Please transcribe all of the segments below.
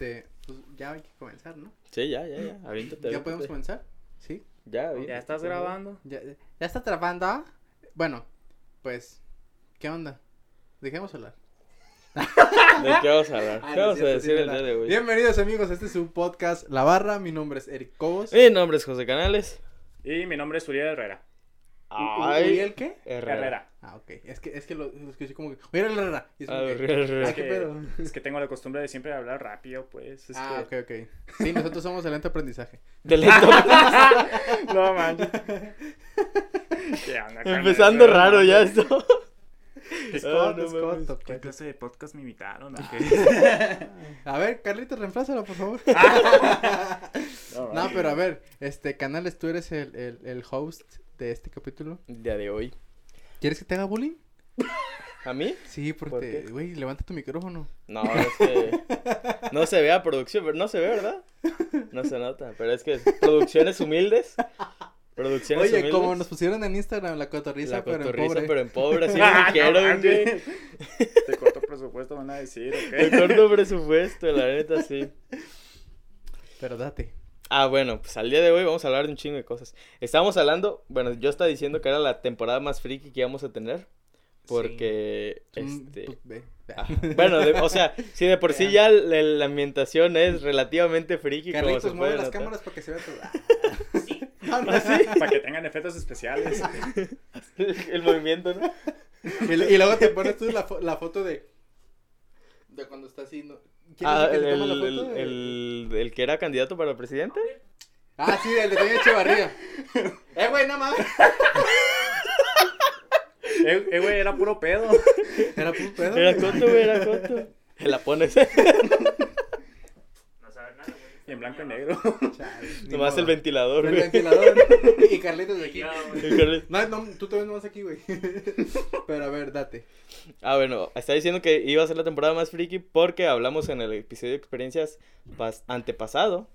este, pues ya hay que comenzar, ¿no? Sí, ya, ya, ya. Aviéntate. ¿Ya podemos comenzar? ¿Sí? Ya, ¿Ya estás grabando? ¿Ya, ya está trabando? Bueno, pues, ¿qué onda? Dejemos hablar. ¿De qué vamos a hablar? Ah, ¿Qué no vamos a decir sí, el nada. día de hoy? Bienvenidos amigos, este es su podcast La Barra, mi nombre es Eric Cobos. Mi nombre es José Canales. Y mi nombre es Uriel Herrera. ¿U- Ay, ¿Uriel qué? Herrera. Herrera. Ah, ok, es que, es que lo, lo escuché como que, Uriel Herrera. Y es como Ah, que, Herrera. ah, Es ¿qué que, pedo? es que tengo la costumbre de siempre hablar rápido, pues. Es Ah, que... ok, ok. Sí, nosotros somos el lento aprendizaje. De lento. no manches. Empezando raro ya esto. Es Ah, no es corto, ¿Qué pues. clase de podcast me invitaron? A ver, Carlitos, reemplázalo, por favor. No, No, pero a ver, este, Canales, tú eres el, el, el host de este capítulo. El día de hoy. ¿Quieres que te haga bullying? ¿A mí? Sí, ¿Por porque, güey, levanta tu micrófono. No, es que no se ve a producción, pero no se ve, ¿verdad? No se nota, pero es que producciones humildes. Producciones Oye, humildes. como nos pusieron en Instagram la cotorriza, la pero en cotorriza, pobre. pero en pobre, así Ah, me no quiero, manches. güey. Te corto presupuesto, van a decir, ¿ok? corto presupuesto, la neta, sí. Pero date. Ah, bueno, pues al día de hoy vamos a hablar de un chingo de cosas. Estábamos hablando, bueno, yo estaba diciendo que era la temporada más friki que íbamos a tener. Porque, este... ah, bueno, de- o sea, si de por sí ya la, la ambientación es relativamente friki, como Carlitos, se mueve las notar. cámaras para que se vea todo. Ah. ¿Ah, sí? Para que tengan efectos especiales. El movimiento, ¿no? Y, y luego te pones tú la, fo- la foto de. De cuando está así. ¿no? ¿Quién Ah, es el el, que toma la el? El- el que era candidato para presidente. Ah, sí, el de Toño Echevarría. eh, güey, no mames. eh, eh, güey, era puro pedo. Era puro pedo. Era güey. Coto, güey, era Coto. Se la pones. No sabes nada, güey. Y en blanco y negro. Chale, Nomás modo. el ventilador, El güey. ventilador. Y Carlitos de aquí. El No, no, tú te ves nomás aquí, güey. Pero a ver, date. Ah, bueno, está diciendo que iba a ser la temporada más friki porque hablamos en el episodio de experiencias pas- antepasado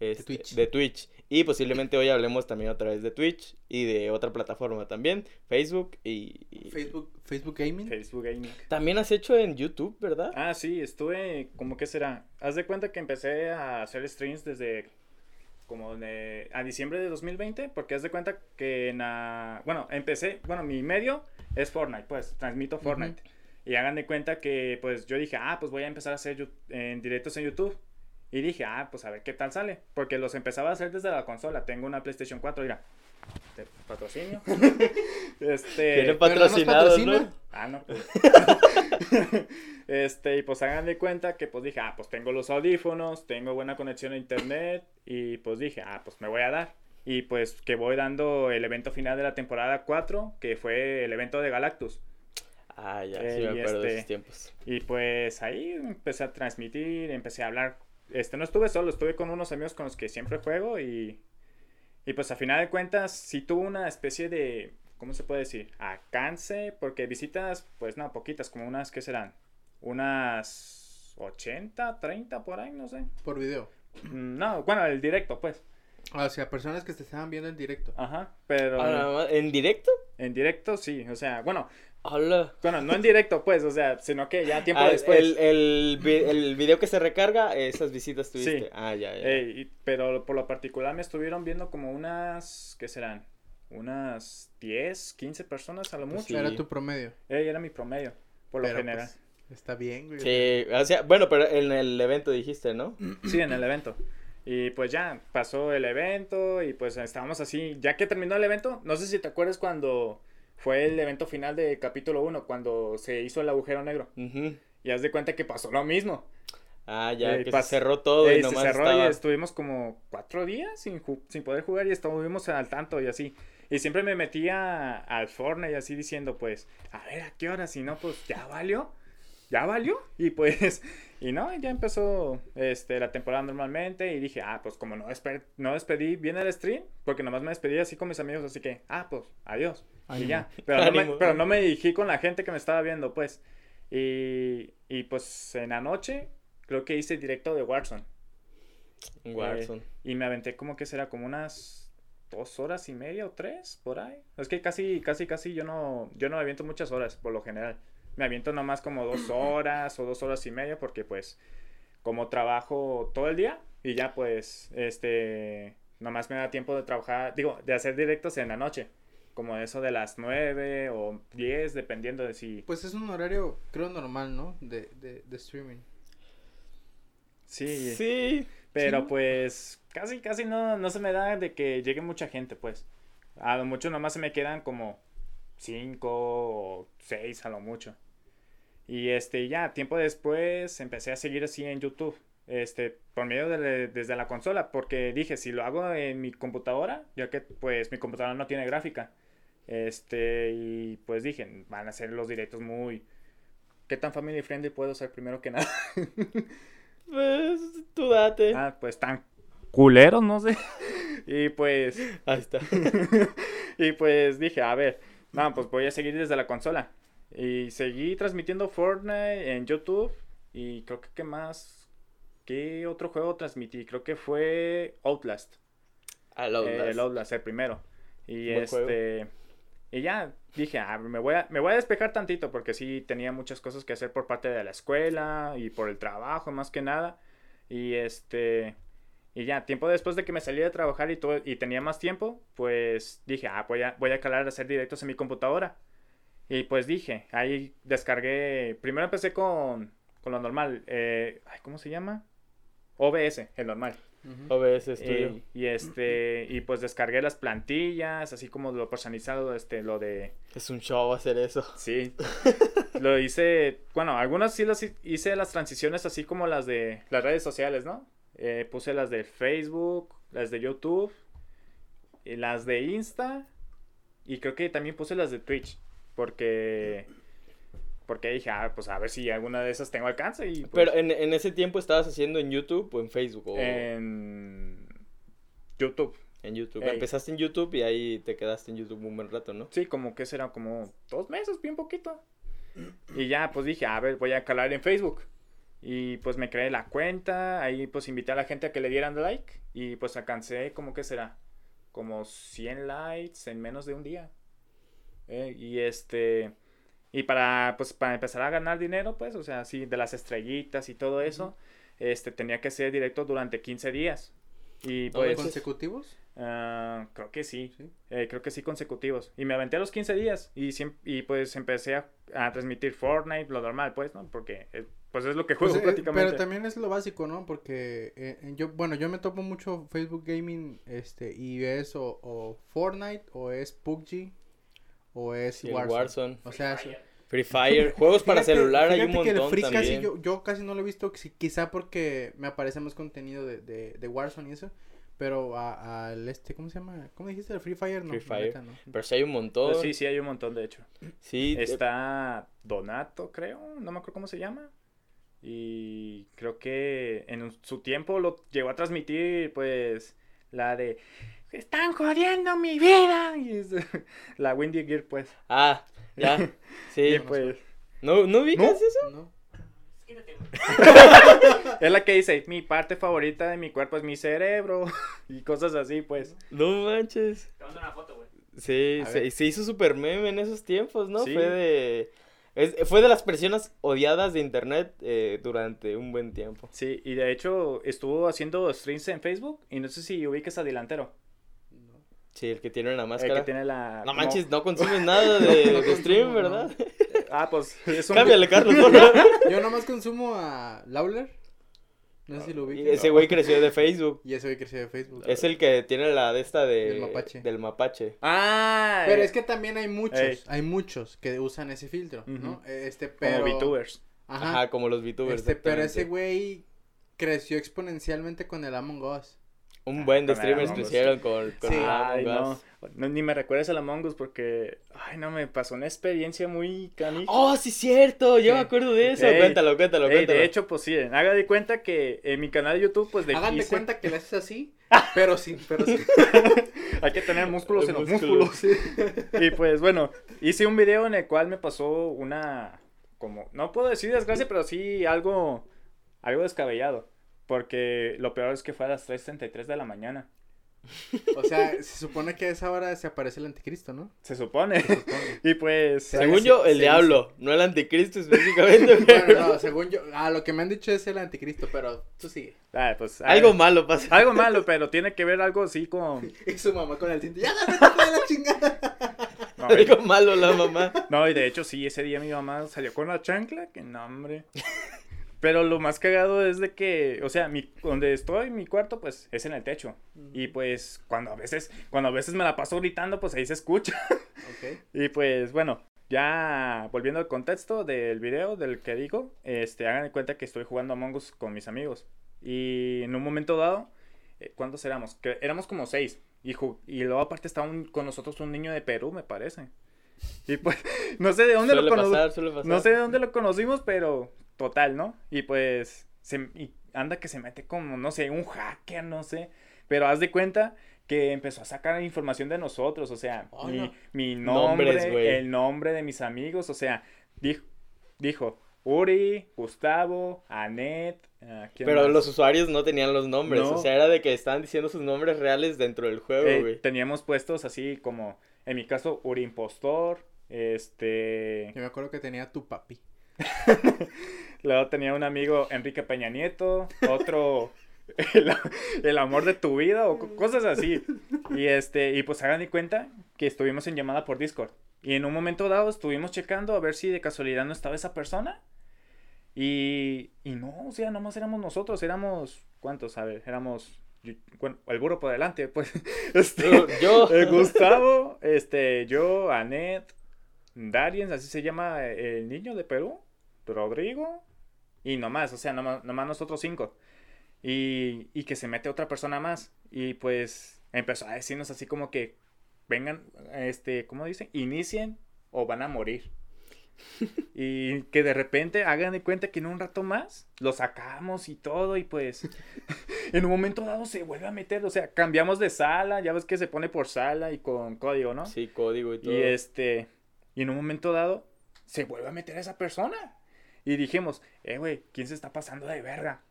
este, Twitch. de Twitch. Y posiblemente hoy hablemos también otra vez de Twitch y de otra plataforma también, Facebook y... y- Facebook, Facebook Gaming. Facebook Gaming. También has hecho en YouTube, ¿verdad? Ah, sí, estuve, ¿cómo que será? Haz de cuenta que empecé a hacer streams desde como de, a diciembre de 2020, porque haz de cuenta que en la, bueno, empecé, bueno, mi medio es Fortnite, pues, transmito Fortnite. Y hagan de cuenta que, pues, yo dije, ah, pues voy a empezar a hacer en directos en YouTube. Y dije, ah, pues a ver qué tal sale. Porque los empezaba a hacer desde la consola. Tengo una PlayStation 4, mira. Te patrocinio. este. Tiene patrocinado, patrocina. ¿no? Ah, no. pues. este, y pues hagan de cuenta que pues dije, ah, pues tengo los audífonos, tengo buena conexión a internet y pues dije, ah, pues me voy a dar. Y pues que voy dando el evento final de la temporada 4, que fue el evento de Galactus. Ah, ya, Eh, sí me acuerdo de este- esos tiempos. Y pues ahí empecé a transmitir, empecé a hablar. Este, no estuve solo, estuve con unos amigos con los que siempre juego y, y pues a final de cuentas sí tuve una especie de, ¿cómo se puede decir? Alcance, porque visitas, pues no, poquitas, como unas, ¿qué serán? Unas 80, 30 por ahí, no sé. Por video. Mm, No, bueno, el directo, pues. O sea, personas que te estaban viendo en directo. Ajá, pero Ah, ¿En directo? en directo sí, o sea, bueno, Hola. bueno, no en directo, pues, o sea, sino que ya tiempo Ah, después. el, el, vi- el video que se recarga, esas visitas tuviste. Sí. Ah, ya, ya. Ey, y- pero por lo particular me estuvieron viendo como unas, ¿qué serán? Unas 10, 15 personas a lo Pues mucho. sí. Era tu promedio. Ey, era mi promedio, por lo Pero, general. pues, está bien, güey. Sí, o sea, bueno, pero en el evento dijiste, ¿no? Sí, en el evento. Y pues ya, pasó el evento y pues estábamos así. Ya que terminó el evento, no sé si te acuerdas cuando fue el evento final de capítulo 1, cuando se hizo el agujero negro. Y haz de cuenta que pasó lo mismo. Ah, ya, que pas- se cerró todo Ey, y se nomás cerró estaba... y estuvimos como cuatro días sin, poder jugar y estuvimos al tanto y así. Y siempre me metía al Fortnite y así diciendo, pues, a ver, ¿a qué hora? Si no, pues, ¿ya valió? ¿Ya valió? Y pues, y no, ya empezó este, la temporada normalmente y dije, ah, pues como no, despe- no despedí bien el stream, porque nomás me despedí así con mis amigos, así que, ah, pues, adiós. Ánimo. Y ya. Pero no, me, pero no me dirigí con la gente que me estaba viendo, pues. Y, y pues en la noche creo que hice directo de Warzone. En Warzone. Y me aventé como que será como unas dos horas y media o tres por ahí. Es que casi, casi, casi yo no, yo no me aviento muchas horas por lo general. Me aviento nomás como dos horas o dos horas y media porque pues como trabajo todo el día y ya pues, este, nomás me da tiempo de trabajar, digo, de hacer directos en la noche. Como eso de las 9 o 10, dependiendo de si... Pues es un horario, creo, normal, ¿no? De, de, de streaming. Sí. Sí. Pero Sí. pues casi, casi no, no se me da de que llegue mucha gente, pues. A lo mucho nomás se me quedan como cinco o seis a lo mucho. Y este, ya, tiempo después empecé a seguir así en YouTube. Este, por medio de desde la consola, porque dije, si lo hago en mi computadora, ya que pues mi computadora no tiene gráfica. Este, y pues dije, van a ser los directos muy... ¿Qué tan family friendly puedo ser primero que nada? Pues tú date. Ah, pues tan culeros, no sé. y pues, Ahí está. y pues dije, a ver, no, pues voy a seguir desde la consola. Y seguí transmitiendo Fortnite en YouTube. Y creo que qué más, ¿qué otro juego transmití? Creo que fue Outlast. A la Eh, el Outlast, el primero. Y Buen juego. este, y ya dije, ah, me voy a, me voy a despejar tantito porque sí tenía muchas cosas que hacer por parte de la escuela y por el trabajo más que nada. Y este, y ya, tiempo después de que me salí de trabajar y todo, y tenía más tiempo, pues dije, ah, voy a, voy a calar a hacer directos en mi computadora. Y pues dije, ahí descargué, primero empecé con, con lo normal, eh, ay, ¿cómo se llama? OBS, el normal. OBS Studio. Y, y, este, y pues descargué las plantillas, así como lo personalizado, este, lo de, Es un show hacer eso. sí, lo hice, bueno, algunas sí las hi- hice las transiciones así como las de las redes sociales, ¿no? Eh, puse las de Facebook, las de YouTube, y las de Insta, y creo que también puse las de Twitch, porque, porque dije, ah, pues a ver si alguna de esas tengo alcance, y pues, Pero en, en ese tiempo estabas haciendo en YouTube o en Facebook o en YouTube. en YouTube. Ey. Empezaste en YouTube y ahí te quedaste en YouTube un buen rato, ¿no? Sí, como que será como dos meses, bien poquito. Y ya, pues dije, a ver, voy a calar en Facebook. Y pues me creé la cuenta, ahí pues invité a la gente a que le dieran like. Y pues alcancé, como que será? Como 100 likes en menos de un día. Eh, y este... Y para, pues, para empezar a ganar dinero, pues, o sea, así de las estrellitas y todo eso, este, tenía que ser directo durante 15 días. Y pues... ¿Consecutivos? Ah, creo que sí. Sí. Eh, creo que sí consecutivos. Y me aventé los 15 días y, y pues empecé a, a transmitir Fortnite, lo normal, pues, ¿no? Porque eh, pues es lo que juego Pues, eh, prácticamente. pero también es lo básico, ¿no? Porque eh, yo, bueno, yo me topo mucho Facebook Gaming, este, y es o, o Fortnite, o es PUBG, o es Sí, el Warzone. Warzone. O sea, Free Fire. Juegos para celular hay un fíjate que el montón casi también. yo, yo casi no lo he visto, qui- quizá porque me aparece más contenido de, de, de Warzone y eso. Pero a- al este, ¿cómo se llama? ¿Cómo dijiste? ¿El Free Fire? No, Free Fire. neta no. Pero sí hay un montón. Pues sí, sí, hay un montón, de hecho. Sí, eh, Está Donato, creo, no me acuerdo cómo se llama. Y creo que en su tiempo lo llegó a transmitir, pues, la de... Están jodiendo mi vida. Y es- la Windy Gear, pues. Ah, ya. Sí. Y pues... ¿No, ¿no ubicas ¿No? eso? ¿No? Es la que dice, mi parte favorita de mi cuerpo es mi cerebro. Y cosas así, pues. No manches. Te mando una foto, güey. Sí, se, hizo super meme en esos tiempos, ¿no? Sí. Fue de... es- fue de las personas odiadas de internet eh, durante un buen tiempo. Sí, y de hecho estuvo haciendo streams en Facebook. Y no sé si ubicas a Delantero. Sí, el que tiene El máscara. que tiene la... No como- manches, no consumes nada de, No de stream, consumo, ¿verdad? Ah, pues es un... Cámbiale, Carlos. Yo nomás consumo a Lawler. No sé si lo Y ubicas. ese güey creció de Facebook. Y ese güey creció de Facebook. Es el que tiene la de esta de... Del mapache. Del mapache. Ah, Pero eh, es que también hay muchos, Ey. hay muchos que usan ese filtro, ¿no? Este, como pero... VTubers. Ajá. Ajá, como los VTubers. este, pero ese güey creció exponencialmente con el Among Us. Un buen de streamers Us. crecieron con, con Sí. Ay, no. Us. no. Ni me recuerdes a la Among Us porque... Ay, no, me pasó una experiencia muy canija. Oh, sí, cierto. Yo ¿Qué? me acuerdo de eso. Ey, cuéntalo, cuéntalo, Ey, cuéntalo. de hecho, pues sí, haga de cuenta que en mi canal de YouTube, pues de Hagan de cuenta que le haces así, pero sí, pero sí. Hay que tener músculos en los Músculos. músculos. y pues bueno, hice un video en el cual me pasó una, como, no puedo decir desgracia, pero sí algo, algo descabellado. Porque lo peor es que fue a las 3.33 de la mañana. O sea, se supone que a esa hora se aparece el anticristo, ¿no? Se supone. Se supone. y pues... Según se- yo, el se diablo, no el anticristo específicamente. Bueno, no, según yo, ah, lo que me han dicho es el anticristo, pero tú sigue. ah, pues, ah, Algo malo pasa. Algo malo, pero tiene que ver algo así con... Y su mamá con el cinto, ya no te la chingada. No, Algo malo la mamá. No, y de hecho sí, ese día mi mamá salió con la chancla, que no, hombre. Pero lo más cagado es de que, o sea, mi, donde estoy, mi cuarto, pues, es en el techo. Y pues, cuando a veces, cuando a veces me la paso gritando, pues ahí se escucha. Y pues, bueno, ya volviendo al contexto del video, del que digo, este, hagan de cuenta que estoy jugando Among Us con mis amigos. Y en un momento dado, eh, ¿cuántos éramos? Que éramos como seis. Y, luego aparte estaba un- con nosotros un niño de Perú, me parece. Y pues, no sé de dónde Suele lo conocimos. No sé de dónde lo conocimos, pero total, ¿no? Y pues se, y anda que se mete como, no sé, un hacker, no sé. Pero haz de cuenta que empezó a sacar información de nosotros, o sea, Oh, mi, no. mi nombre, Nombres, güey. el nombre de mis amigos, o sea, dijo, dijo Uri, Gustavo, Anet, ¿quién Pero más? los usuarios no tenían los nombres. No. O sea, era de que estaban diciendo sus nombres reales dentro del juego, Eh, güey. teníamos puestos así como, en mi caso, Uri Impostor, este... Yo me acuerdo que tenía tu papi. Luego tenía un amigo, Enrique Peña Nieto, otro, el, el amor de tu vida o co- cosas así. Y este, y pues hagan de cuenta que estuvimos en llamada por Discord. Y en un momento dado estuvimos checando a ver si de casualidad no estaba esa persona. Y, y no, o sea, nomás éramos nosotros, éramos, ¿cuántos? A ver, éramos, yo- bueno, el burro por delante, pues. Este, Yo- eh, Gustavo, este, yo, Anet, Dariens, así se llama el niño de Perú, Rodrigo, y nomás, o sea, nomás, nomás nosotros cinco. Y, y que se mete otra persona más. Y pues empezó a decirnos así como que vengan, este, ¿cómo dice? Inicien o van a morir. Y que de repente hagan de cuenta que en un rato más lo sacamos y todo y pues en un momento dado se vuelve a meter, o sea, cambiamos de sala, ya ves que se pone por sala y con código, ¿no? Sí, código y todo. Y este, y en un momento dado, se vuelve a meter a esa persona. Y dijimos, eh, güey, ¿quién se está pasando de verga?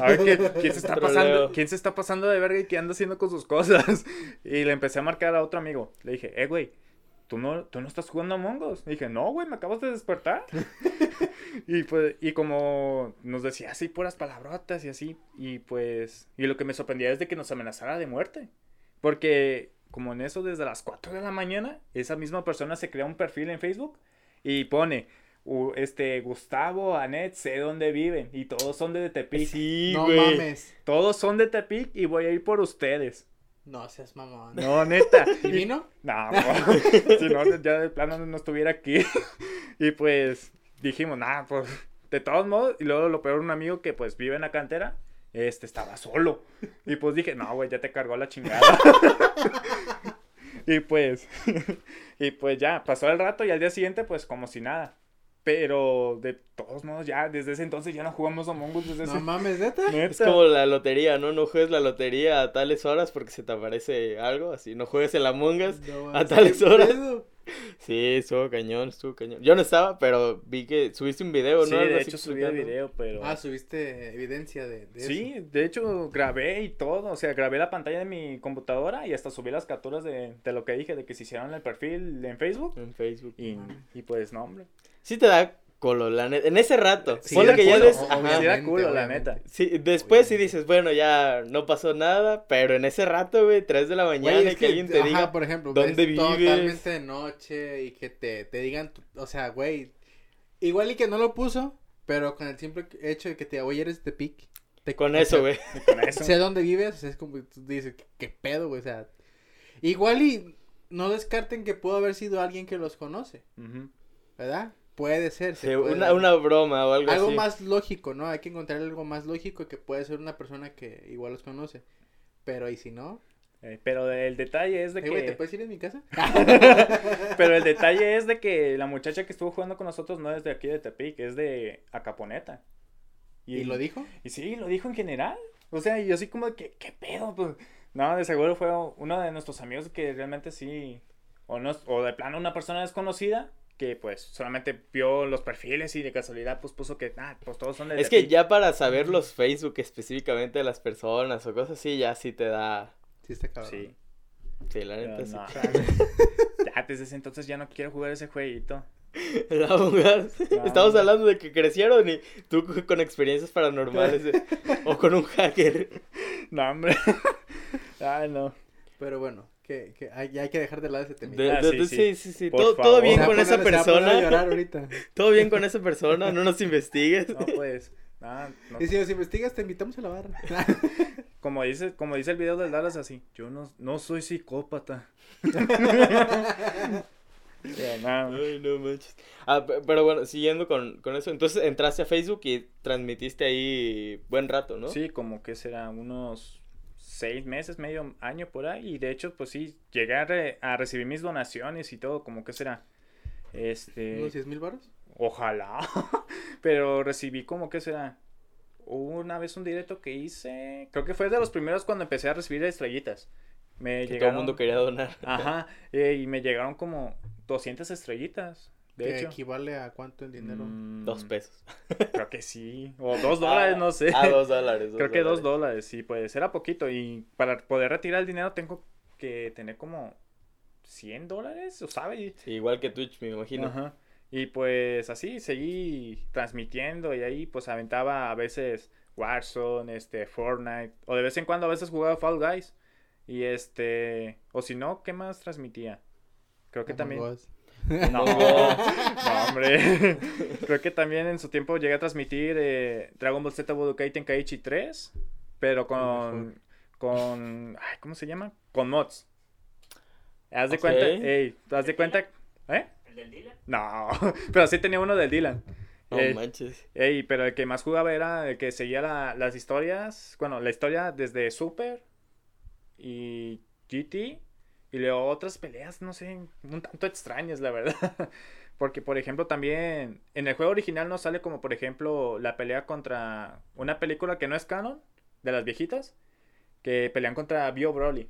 A ver, ¿quién, quién se está pasando, ¿quién se está pasando de verga y qué anda haciendo con sus cosas? Y le empecé a marcar a otro amigo. Le dije, eh, güey, ¿tú no, ¿tú no estás jugando a Mongos? dije, no, güey, me acabas de despertar. y pues, y como nos decía así puras palabrotas y así. Y pues, y lo que me sorprendía es de que nos amenazara de muerte. Porque como en eso desde las 4 de la mañana, esa misma persona se crea un perfil en Facebook y pone, este, Gustavo, Anet, sé dónde viven y todos son de Tepic. Sí, no güey. mames. Todos son de Tepic y voy a ir por ustedes. No seas mamón. No, neta. ¿Y vino? No, no. si no, ya de plano no estuviera aquí. y pues dijimos, nada, pues de todos modos. Y luego lo peor, un amigo que pues vive en la cantera, este estaba solo. Y pues dije, no, güey, ya te cargó la chingada. y pues, y pues ya, pasó el rato y al día siguiente, pues como si nada. Pero de todos modos, ya desde ese entonces ya no jugamos Among Us desde No ese mames, neta. Neta. Es como la lotería, ¿no? No juegues la lotería a tales horas porque se te aparece algo así. No juegues el Among Us No, a tales ¿qué horas. pedo? Sí, estuvo cañón, estuvo cañón. Yo no estaba, pero vi que subiste un video, Sí, ¿no? Algo de hecho subí el video, pero... Ah, subiste evidencia de, de Sí, eso. de hecho grabé y todo, o sea, grabé la pantalla de mi computadora y hasta subí las capturas de, de lo que dije, de que se hicieron el perfil en Facebook En Facebook. y, y pues no, hombre. Sí te da colo, la neta. En ese rato. Sí, ponle que ya culo, des... o- ajá. Sí culo, la neta. Sí, después sí dices, bueno, ya no pasó nada, pero en ese rato, güey, 3 de la mañana, Güey, es que, alguien te ajá, diga, por ejemplo, ¿dónde ves vives? totalmente de noche y que te, te digan, tu- o sea, güey, igual y que no lo puso, pero con el simple hecho de que te, oye, eres de pic. Te, con eso, güey. Con eso. Sé dónde vives, o sea, es como que tú dices, ¿qué, qué pedo, güey? O sea, igual y no descarten que pudo haber sido alguien que los conoce. ¿verdad? Puede ser. se Sí, puede una, una broma o algo, algo así. más lógico, ¿no? Hay que encontrar algo más lógico que puede ser una persona que igual los conoce. Pero y si no, Eh, pero el detalle es de eh, güey, ¿te que... puedes ir en mi casa? Pero el detalle es de que la muchacha que estuvo jugando con nosotros no es de aquí de Tepic, es de Acaponeta. ¿Y lo dijo? Y sí, lo dijo en general. O sea, y yo así como de que, ¿qué pedo? Pues, no, de seguro fue uno de nuestros amigos que realmente sí, o, no, o de plano una persona desconocida que pues solamente vio los perfiles y de casualidad pues puso que, ah, pues todos son de Es que ya para saber los Facebook específicamente de las personas o cosas así, ya sí te da... Sí, está cabrón. Sí. Sí, la neta sí. no. ya desde ese entonces ya no quiero jugar ese jueguito. La. No, Estamos no. hablando de que crecieron y tú con experiencias paranormales eh, o con un hacker. No, hombre. Ay, no. Pero bueno, que, que hay, ya hay que dejar de lado ese tema. De- Ah, de- sí, de- sí. sí, sí, sí. Por Todo, bien con poner- esa llorar persona. ahorita. Todo bien con esa persona, no nos investigues. No, pues. No. Y si nos investigas, te invitamos a la barra. Como dice, como dice el video del Dallas así, yo no, no soy psicópata. Ya, no. Ay, no manches. Ah, pe- pero bueno, siguiendo con, con eso, entonces entraste a Facebook y transmitiste ahí buen rato, ¿no? Sí, como que será unos seis meses, medio año por ahí. Y de hecho, pues sí, llegué a, re- a recibir mis donaciones y todo, como que será. Este. ¿Unos 10 mil baros? Ojalá. Pero recibí como que será. Una vez un directo que hice. Creo que fue de los primeros cuando empecé a recibir estrellitas. Me Que todo llegaron. el mundo quería donar. Ajá. eh, y me llegaron como 200 estrellitas. De ¿Que hecho. equivale a cuánto en dinero? Mm, Dos pesos. Creo que sí. O dos dólares, no sé. Ah, dos dólares. Creo que dos dólares, sí, pues era poquito. Y para poder retirar el dinero tengo que tener como 100 dólares, ¿o sabe? Sí, igual que Twitch, me imagino. Ajá. Y pues así seguí transmitiendo y ahí pues aventaba a veces Warzone, este, Fortnite, o de vez en cuando a veces jugaba Fall Guys. Y este, o si no, ¿qué más transmitía? Creo que Among también... Us. No, no, hombre. Creo que también en su tiempo llegué a transmitir eh, Dragon Ball Z Budokai Tenkaichi 3, pero con, con, ay, ¿cómo se llama? Con mods. Haz de cuenta, ey, haz de cuenta, ¿eh? ¿El del Dylan? No, pero sí tenía uno del Dylan. No Ey, manches. ey, pero el que más jugaba era el que seguía la- las historias, bueno, la historia desde Super y GT y luego otras peleas, no sé, un tanto extrañas, la verdad. Porque, por ejemplo, también en el juego original no sale como, por ejemplo, la pelea contra una película que no es canon, de las viejitas, que pelean contra Bio Broly,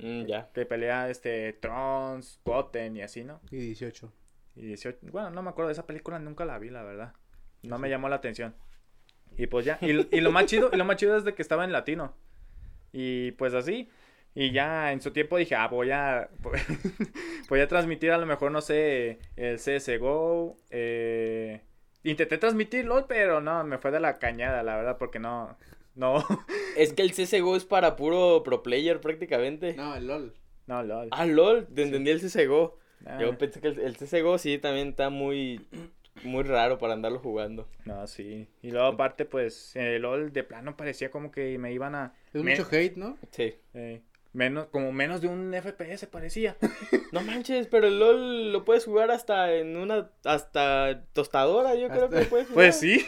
Mm, ya. que pelea este Trunks, Goten y así, ¿no? Y 18. Y 18, bueno, no me acuerdo de esa película, nunca la vi, la verdad. No me llamó la atención. Y pues ya, y, y lo más chido, y lo más chido es de que estaba en latino. Y pues así. Y ya en su tiempo dije, ah, voy a voy a transmitir a lo mejor, no sé, el CSGO. Eh... Intenté transmitir LOL, pero no, me fue de la cañada, la verdad, porque no, no, Es que el CSGO es para puro pro player prácticamente. No, el LOL. no, LOL. Ah, LOL, te entendí el CSGO. Ah, Yo pensé que el, el CSGO sí también está muy, muy raro para andarlo jugando. No, sí. Y luego aparte, pues, el LOL de plano parecía como que me iban a... Es me- mucho hate, ¿no? Sí. Eh, menos, como menos de un FPS parecía. No manches, pero el LOL lo puedes jugar hasta en una, hasta tostadora, yo creo que puedes jugar. Pues sí.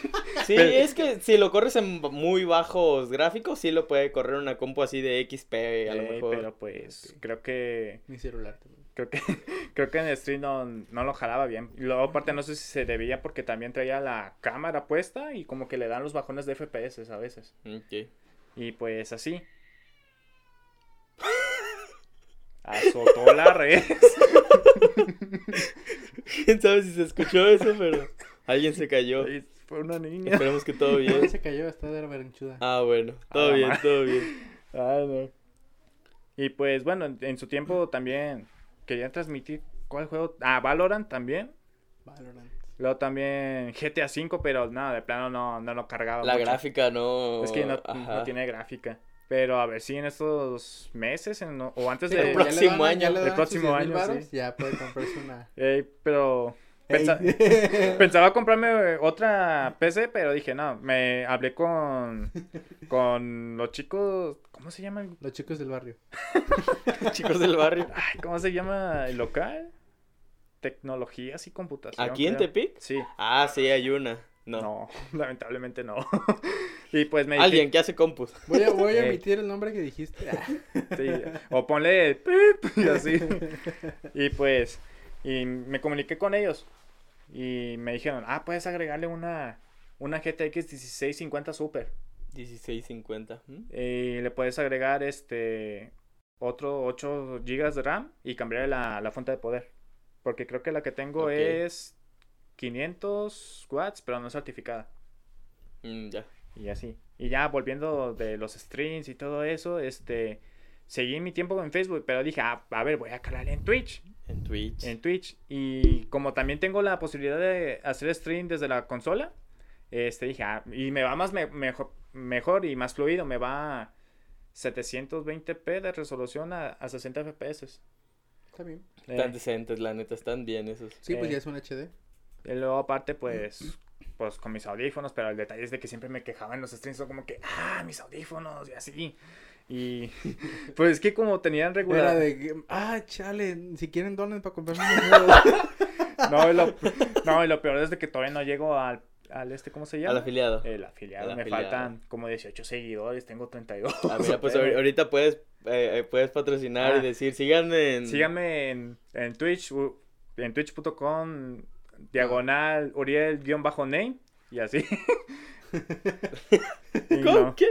Sí, pero- es que si lo corres en muy bajos gráficos, sí lo puede correr una compu así de XP a lo Eh, mejor. pero pues creo que Mi celular también. creo que creo que en el stream no, no lo jalaba bien. Y luego aparte no sé si se debía porque también traía la cámara puesta y como que le dan los bajones de FPS a veces. Ok. Y pues así. Azotó la red. Quién sabe si se escuchó eso, pero alguien se cayó. Fue una niña. Esperemos que todo bien. se cayó, está de la. Ah, bueno, todo bien, todo bien. Ah, no. Y pues bueno, en- en su tiempo también quería transmitir ¿cuál juego? Ah, Valorant también. Valorant. Luego también GTA V, pero nada, de plano no, no lo cargaba. La mucho. gráfica no. Es que no tiene gráfica. Pero a ver si en estos meses en- o antes Sí, de... le próximo año. le El donan sus próximo 10,000 año, sí. Ya puede comprarse una. Ey, pero... pensa-. Pensaba comprarme otra PC, pero dije, no, me hablé con, con los chicos, ¿cómo se llama? el- Los chicos del barrio. Chicos del barrio. Ay, ¿cómo se llama el local? Tecnologías y computación. ¿Aquí en creo. Tepic? Sí. Ah, sí, hay una. No. No, lamentablemente no. y pues me Alguien que hace compus. Voy a, voy a omitir el nombre que dijiste. Sí, o ponle el pip y así. Y pues, y me comuniqué con ellos. Y me dijeron, ah, puedes agregarle una, una GTX 1650 Super. 1650. ¿Mm? Y le puedes agregar este otro 8 GB de RAM y cambiarle la, la fuente de poder. Porque creo que la que tengo es 500 watts, pero no certificada. Mm, ya. Y así. Y ya volviendo de los streams y todo eso, este, seguí mi tiempo en Facebook, pero dije, ah, a ver, voy a calar en Twitch. En Twitch. En Twitch. Y como también tengo la posibilidad de hacer stream desde la consola, este dije, ah, y me va más me- mejor, mejor y más fluido, me va 720p de resolución a, a 60 fps. Está bien. Eh, Están decentes, la neta, están bien esos. Sí, pues Eh. ya es un HD. Y luego aparte, pues, pues con mis audífonos, pero el detalle es de que siempre me quejaba en los streams, como que, ah, mis audífonos y así. Y pues es que como tenían Era regular... de, que, ah, chale, si quieren donen para nuevos. No, y lo, no, y lo peor es de que todavía no llego al, al este, ¿cómo se llama? Al afiliado. El afiliado. Me afiliado. faltan como 18 seguidores, tengo 32. Ah, mira, pues ahorita puedes, eh, eh, puedes patrocinar y Ah. decir, síganme en... Síganme en, en Twitch, en twitch.com, diagonal, Uriel-name, y así. Y ¿Cómo? no. ¿Qué?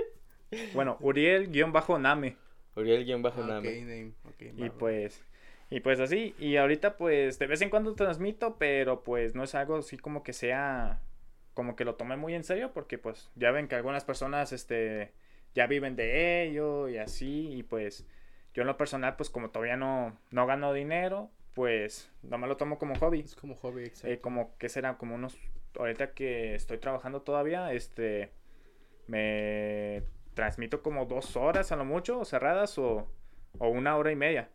Bueno, Uriel-name. Uriel guion bajo Ah, name. name. ok, Y pues, y pues así, y ahorita pues de vez en cuando transmito, pero pues no es algo así como que sea, como que lo tome muy en serio, porque pues ya ven que algunas personas, este, ya viven de ello y así, y pues yo en lo personal pues como todavía no, no gano dinero, pues no me lo tomo como hobby. Es como hobby, exacto. Eh, como que será como unos ahorita que estoy trabajando todavía este me transmito como dos horas a lo mucho cerradas o, o una hora y media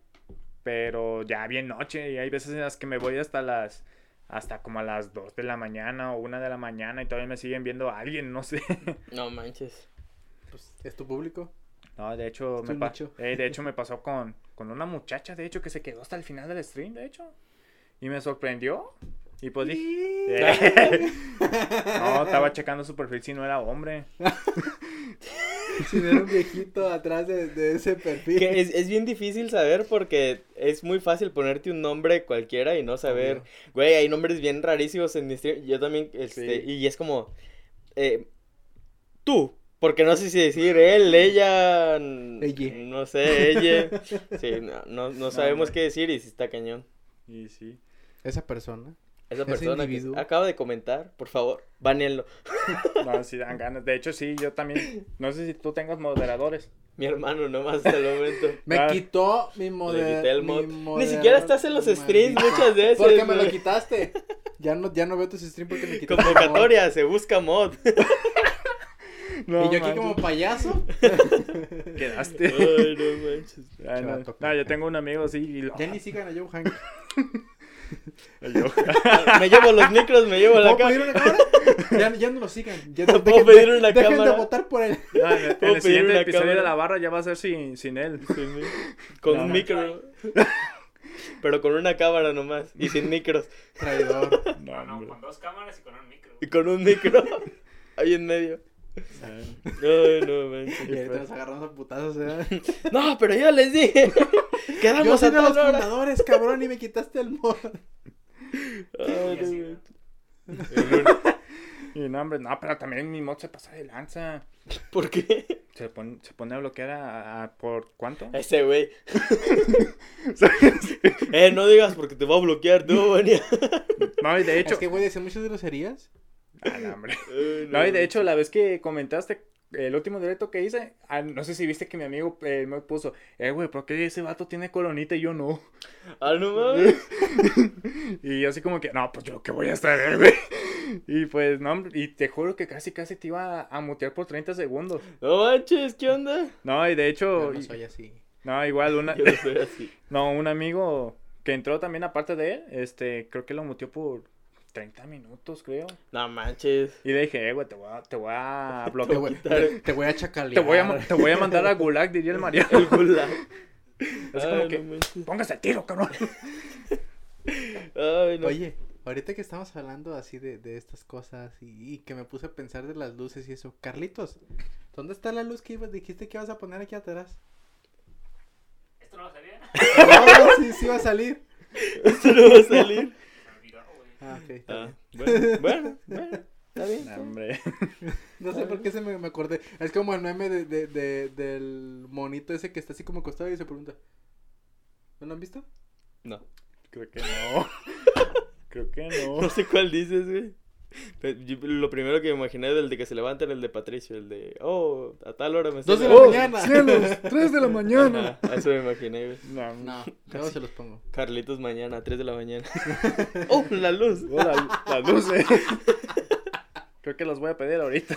pero ya bien noche y hay veces en las que me voy hasta las hasta como a las 2 de la mañana o una de la mañana y todavía me siguen viendo a alguien no sé No manches. Pues, es tu público. No de hecho me eh, de hecho me pasó con con una muchacha de hecho que se quedó hasta el final del stream de hecho y me sorprendió y pues dije no, estaba checando su perfil si no era hombre. Si no era un viejito atrás de, de ese perfil. Que es, es bien difícil saber porque es muy fácil ponerte un nombre cualquiera y no saber. Güey, hay nombres bien rarísimos en mi stream. Yo también, este, Sí. y es como. eh, tú. Porque no sé si decir él, ella. n- Ella. No sé, ella. Sí, no, no, no sabemos qué decir y si está cañón. Y sí. Esa persona. Esa persona que acaba de comentar, por favor, banéenlo. No, sí dan ganas. De hecho, sí, yo también. No sé si tú tengas moderadores. Mi hermano, nomás hasta el momento. Me Ah. quitó mi quité el mod. Ni siquiera estás en los streams muchas veces. Porque me lo quitaste. Ya no, ya no veo tus streams porque me quitaste. Convocatoria, se busca mod. y yo aquí como payaso. Quedaste. Ay, no manches. Ay, no, Chato, no, yo tengo un amigo así. Y Ya ni sigan a Joe Hank. Me llevo los micros, me llevo la ¿Puedo pedir cámara. una cámara? Ya, ya no lo sigan. Ya no, ¿Puedo dejen, pedir una dejen cámara? de votar por él. No, en el, en Puedo el pedir siguiente una episodio cámara. de la barra ya va a ser sin, sin él. Con No, un no. micro. Pero con una cámara nomás. Y sin micros. Traidor. No, No, no, con dos cámaras y con un micro. Y con un micro. Ahí en medio. Ay, no manches. Y ahorita nos agarramos a putazos, ¿eh? No, pero yo les dije. Yo Quedamos soy a los hora. fundadores, cabrón, y me quitaste el mod. Ay, no ¿no? Y no, hombre, no, pero también mi mod se pasa de lanza. ¿Por qué? Se pone, se pone a bloquear a, a- por cuánto? Ese güey. Eh, no digas porque te va a bloquear, a banear. No, y de hecho. Es que, güey, decía muchas groserías. No, hombre. Ay, No, y de hecho, la vez que comentaste el último directo que hice, ah, no sé si viste que mi amigo eh, me puso, eh, güey, ¿por qué ese vato tiene coronita y yo no? Ah, no mames. Y yo así como que, no, pues yo qué voy a saber, güey. Y pues, no, y te juro que casi, casi te iba a, a mutear por 30 segundos. No manches, ¿qué onda? No, y de hecho, Yo no soy así. no, igual una, Yo no soy así. no, un amigo que entró también aparte de él, este, creo que lo muteó por 30 minutos, creo. No manches. Y le dije, eh, güey, te voy a, te voy a Te bloquear. te, te voy a chacalear. Te voy, a, te voy a mandar a Gulag, diría el Mariano. El gulag. Es Ay, como no que, manches. póngase el tiro, cabrón. Ay, no. Oye, ahorita que estamos hablando así de, de estas cosas y, y que me puse a pensar de las luces y eso. Carlitos, ¿dónde está la luz que ibas, dijiste que ibas a poner aquí atrás? ¿Esto no va a salir? No, sí, sí va a salir. Esto no va a salir. Se me olvidó, güey. Ah, ok. está Ah, bien. bueno, bueno, bueno. Está bien. No, hombre. No sé por qué se me, me acordé. Es como el meme de, de, de- del monito ese que está así como acostado y se pregunta. ¿No lo han visto? No. Creo que no. Creo que No no. sé cuál dices, güey. Lo primero que me imaginé del de que se levanta era el de Patricio, el de, oh, a tal hora me Dos de la levantando". mañana. cielos! ¡3 de la mañana! Ajá, eso me imaginé, güey. No, No, luego se los pongo. Carlitos mañana, 3 de la mañana. ¡Oh, la luz! Oh, la- las luces. Creo que los voy a pedir ahorita.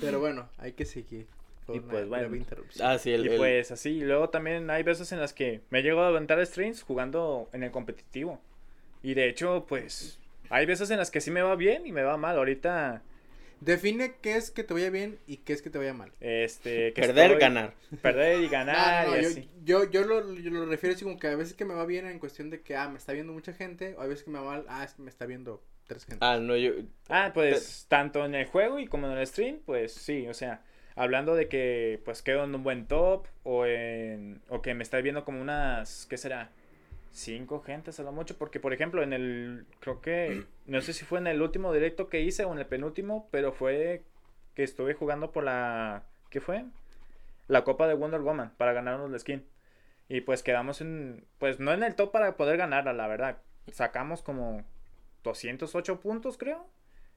Pero bueno, hay que seguir. Y una pues, bueno. Ah, sí, el, y el- pues así, y luego también hay veces en las que me llego a aventar streams jugando en el competitivo. Y de hecho, pues, hay veces en las que sí me va bien y me va mal. Ahorita, Define qué es que te vaya bien y qué es que te vaya mal. este... que perder, estoy- ganar. Perder y ganar no, no, y yo, así. yo, yo lo, yo lo refiero así como que a veces que me va bien en cuestión de que, ah, me está viendo mucha gente, o a veces que me va mal, ah, es que me está viendo tres gente. Ah, no, yo... Ah, pues, tanto en el juego y como en el stream, pues sí, o sea, hablando de que, pues, quedo en un buen top, o en, o que me está viendo como unas, ¿qué será? Cinco gentes a lo mucho, porque, por ejemplo, en el, creo que, no sé si fue en el último directo que hice o en el penúltimo, pero fue que estuve jugando por la, ¿qué fue? La Copa de Wonder Woman, para ganarnos la skin. Y pues quedamos en, pues no en el top para poder ganarla, la verdad. Sacamos como 208 puntos, creo.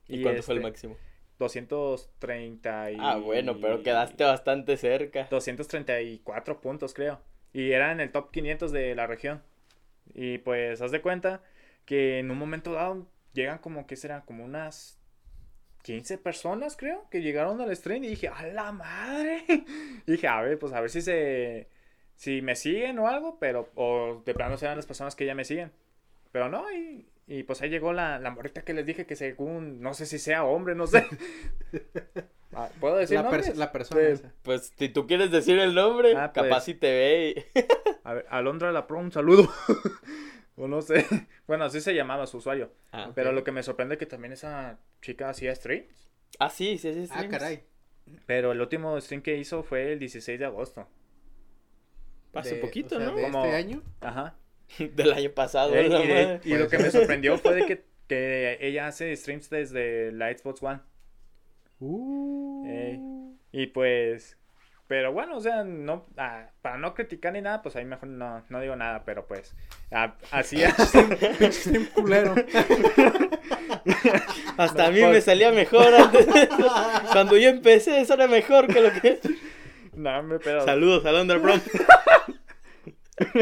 ¿Y, cuánto fue el este, máximo? 230 y... Ah, bueno, pero quedaste bastante cerca. 234 puntos, creo. Y era en el top 500 de la región. Y pues, haz de cuenta que en un momento dado llegan como, ¿qué será? Como unas 15 personas, creo, que llegaron al stream y dije, ¡a la madre! Y dije, a ver, pues a ver si se... Si me siguen o algo, pero... O de plano serán las personas que ya me siguen. Pero no, y, y pues ahí llegó la, la morrita que les dije que según... No sé si sea hombre, no sé. Ah, ¿Puedo decir la, nombres? pers- la persona esa. Pues si tú quieres decir el nombre, Ah, pues. capaz si te ve y... A ver, Alondra La Pro, un saludo. o no sé. Bueno, así se llamaba su usuario. Ah, Pero lo que me sorprende es que también esa chica hacía streams. ah, sí, sí, sí. Ah, streams. caray. Pero el último stream que hizo fue el 16 de agosto. Hace poquito, o sea, ¿no? De Como- este año. Ajá. Del año pasado, Eh, y de- y lo que me sorprendió fue de que, que ella hace streams desde la Xbox One. Uh. Y pues... Pero bueno, o sea, no, ah, para no criticar ni nada, pues ahí mejor no, no digo nada, pero pues ah, hacía... Pinche stream culero. Hasta a mí me salía mejor antes. Cuando yo empecé, eso era mejor que lo que... no, me pero... Saludos, Alondra Prom.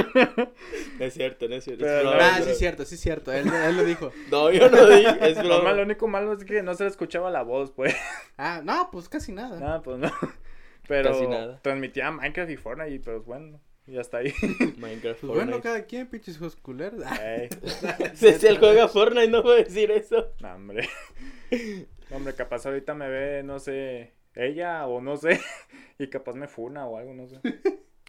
no es cierto, no es cierto. es broma, no, Ah, es sí es cierto, sí es cierto. Él, él lo dijo. No, yo no dije, es Lo, malo, lo único malo es que no se le escuchaba la voz, pues. Ah, no, pues casi nada. Nada, pues no. Pero Casi nada. transmitía Minecraft y Fortnite y pues bueno, y hasta ahí. Minecraft, Pues bueno, Fortnite. cada quien, pinches hijos culeros. Si si él juega Fortnite, no puedo decir eso. no, hombre. No, hombre, capaz ahorita me ve, no sé, ella o no sé, y capaz me funa o algo, no sé.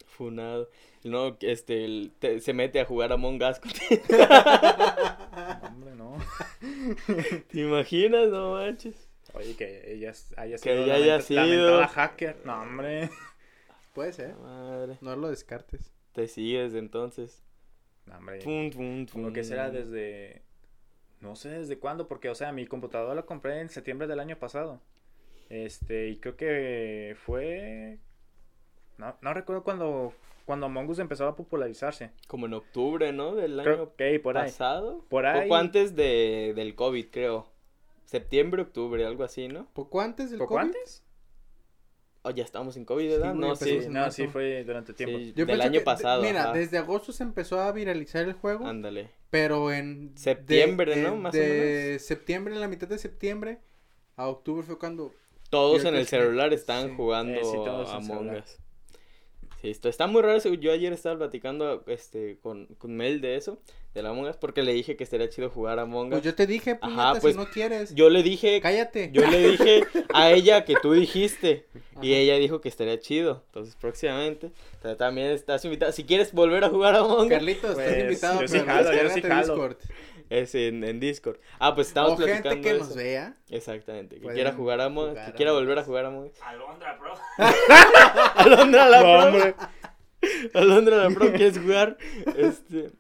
Funado. No, este, el- te- se mete a jugar a Us. No, hombre, no. ¿Te imaginas? No manches. Oye, que ella haya Que sido ella la haya sido. hacker. No, hombre. Puede ser. Madre. No lo descartes. Te sigues entonces. No, hombre. Pum, pum, Como que pum. será desde. No sé desde cuándo, porque, o sea, mi computadora la compré en septiembre del año pasado. Este, y creo que fue. No, no recuerdo cuando, cuando Among Us empezó a popularizarse. Como en octubre, ¿no? Del año Creo que por ahí. pasado. Por ahí. Poco antes de, del COVID, creo. Septiembre, octubre, algo así, ¿no? ¿Poco antes del ¿Poco COVID? antes? Oh, ya estamos en COVID, ¿verdad? güey, no, sí. No, marzo. sí fue durante tiempo. Sí, Yo del año que- pasado. Mira, ajá. desde agosto se empezó a viralizar el juego. Ándale. Pero en. Septiembre, de- ¿no? eh, Más o de septiembre, en la mitad de septiembre a octubre fue cuando. Todos en el celular están sí. jugando Eh, sí, a Among celular. Us. Sí, esto está muy raro. Yo ayer estaba platicando este, con, con Mel de eso, de la Among Us, porque le dije que estaría chido jugar a Among Us. Pues yo te dije, Ajá, puñeta, pues, si no quieres. Yo le dije, Cállate. yo le dije a ella que tú dijiste. Y Ajá. ella dijo que estaría chido. Entonces, próximamente, ta- también estás invitado. Si quieres volver a jugar a Among Us, Carlitos, Pues, estás invitado. yo sí pero jalo, yo sí descárgate jalo. Discord. Es en, en Discord. Ah, pues estamos O gente platicando que de nos vea. Exactamente. Que quiera jugar a Among que quiera volver a jugar a Among. Alondra, bro. Alondra la No, Pro. hombre. Alondra la Pro, ¿quieres jugar? Este...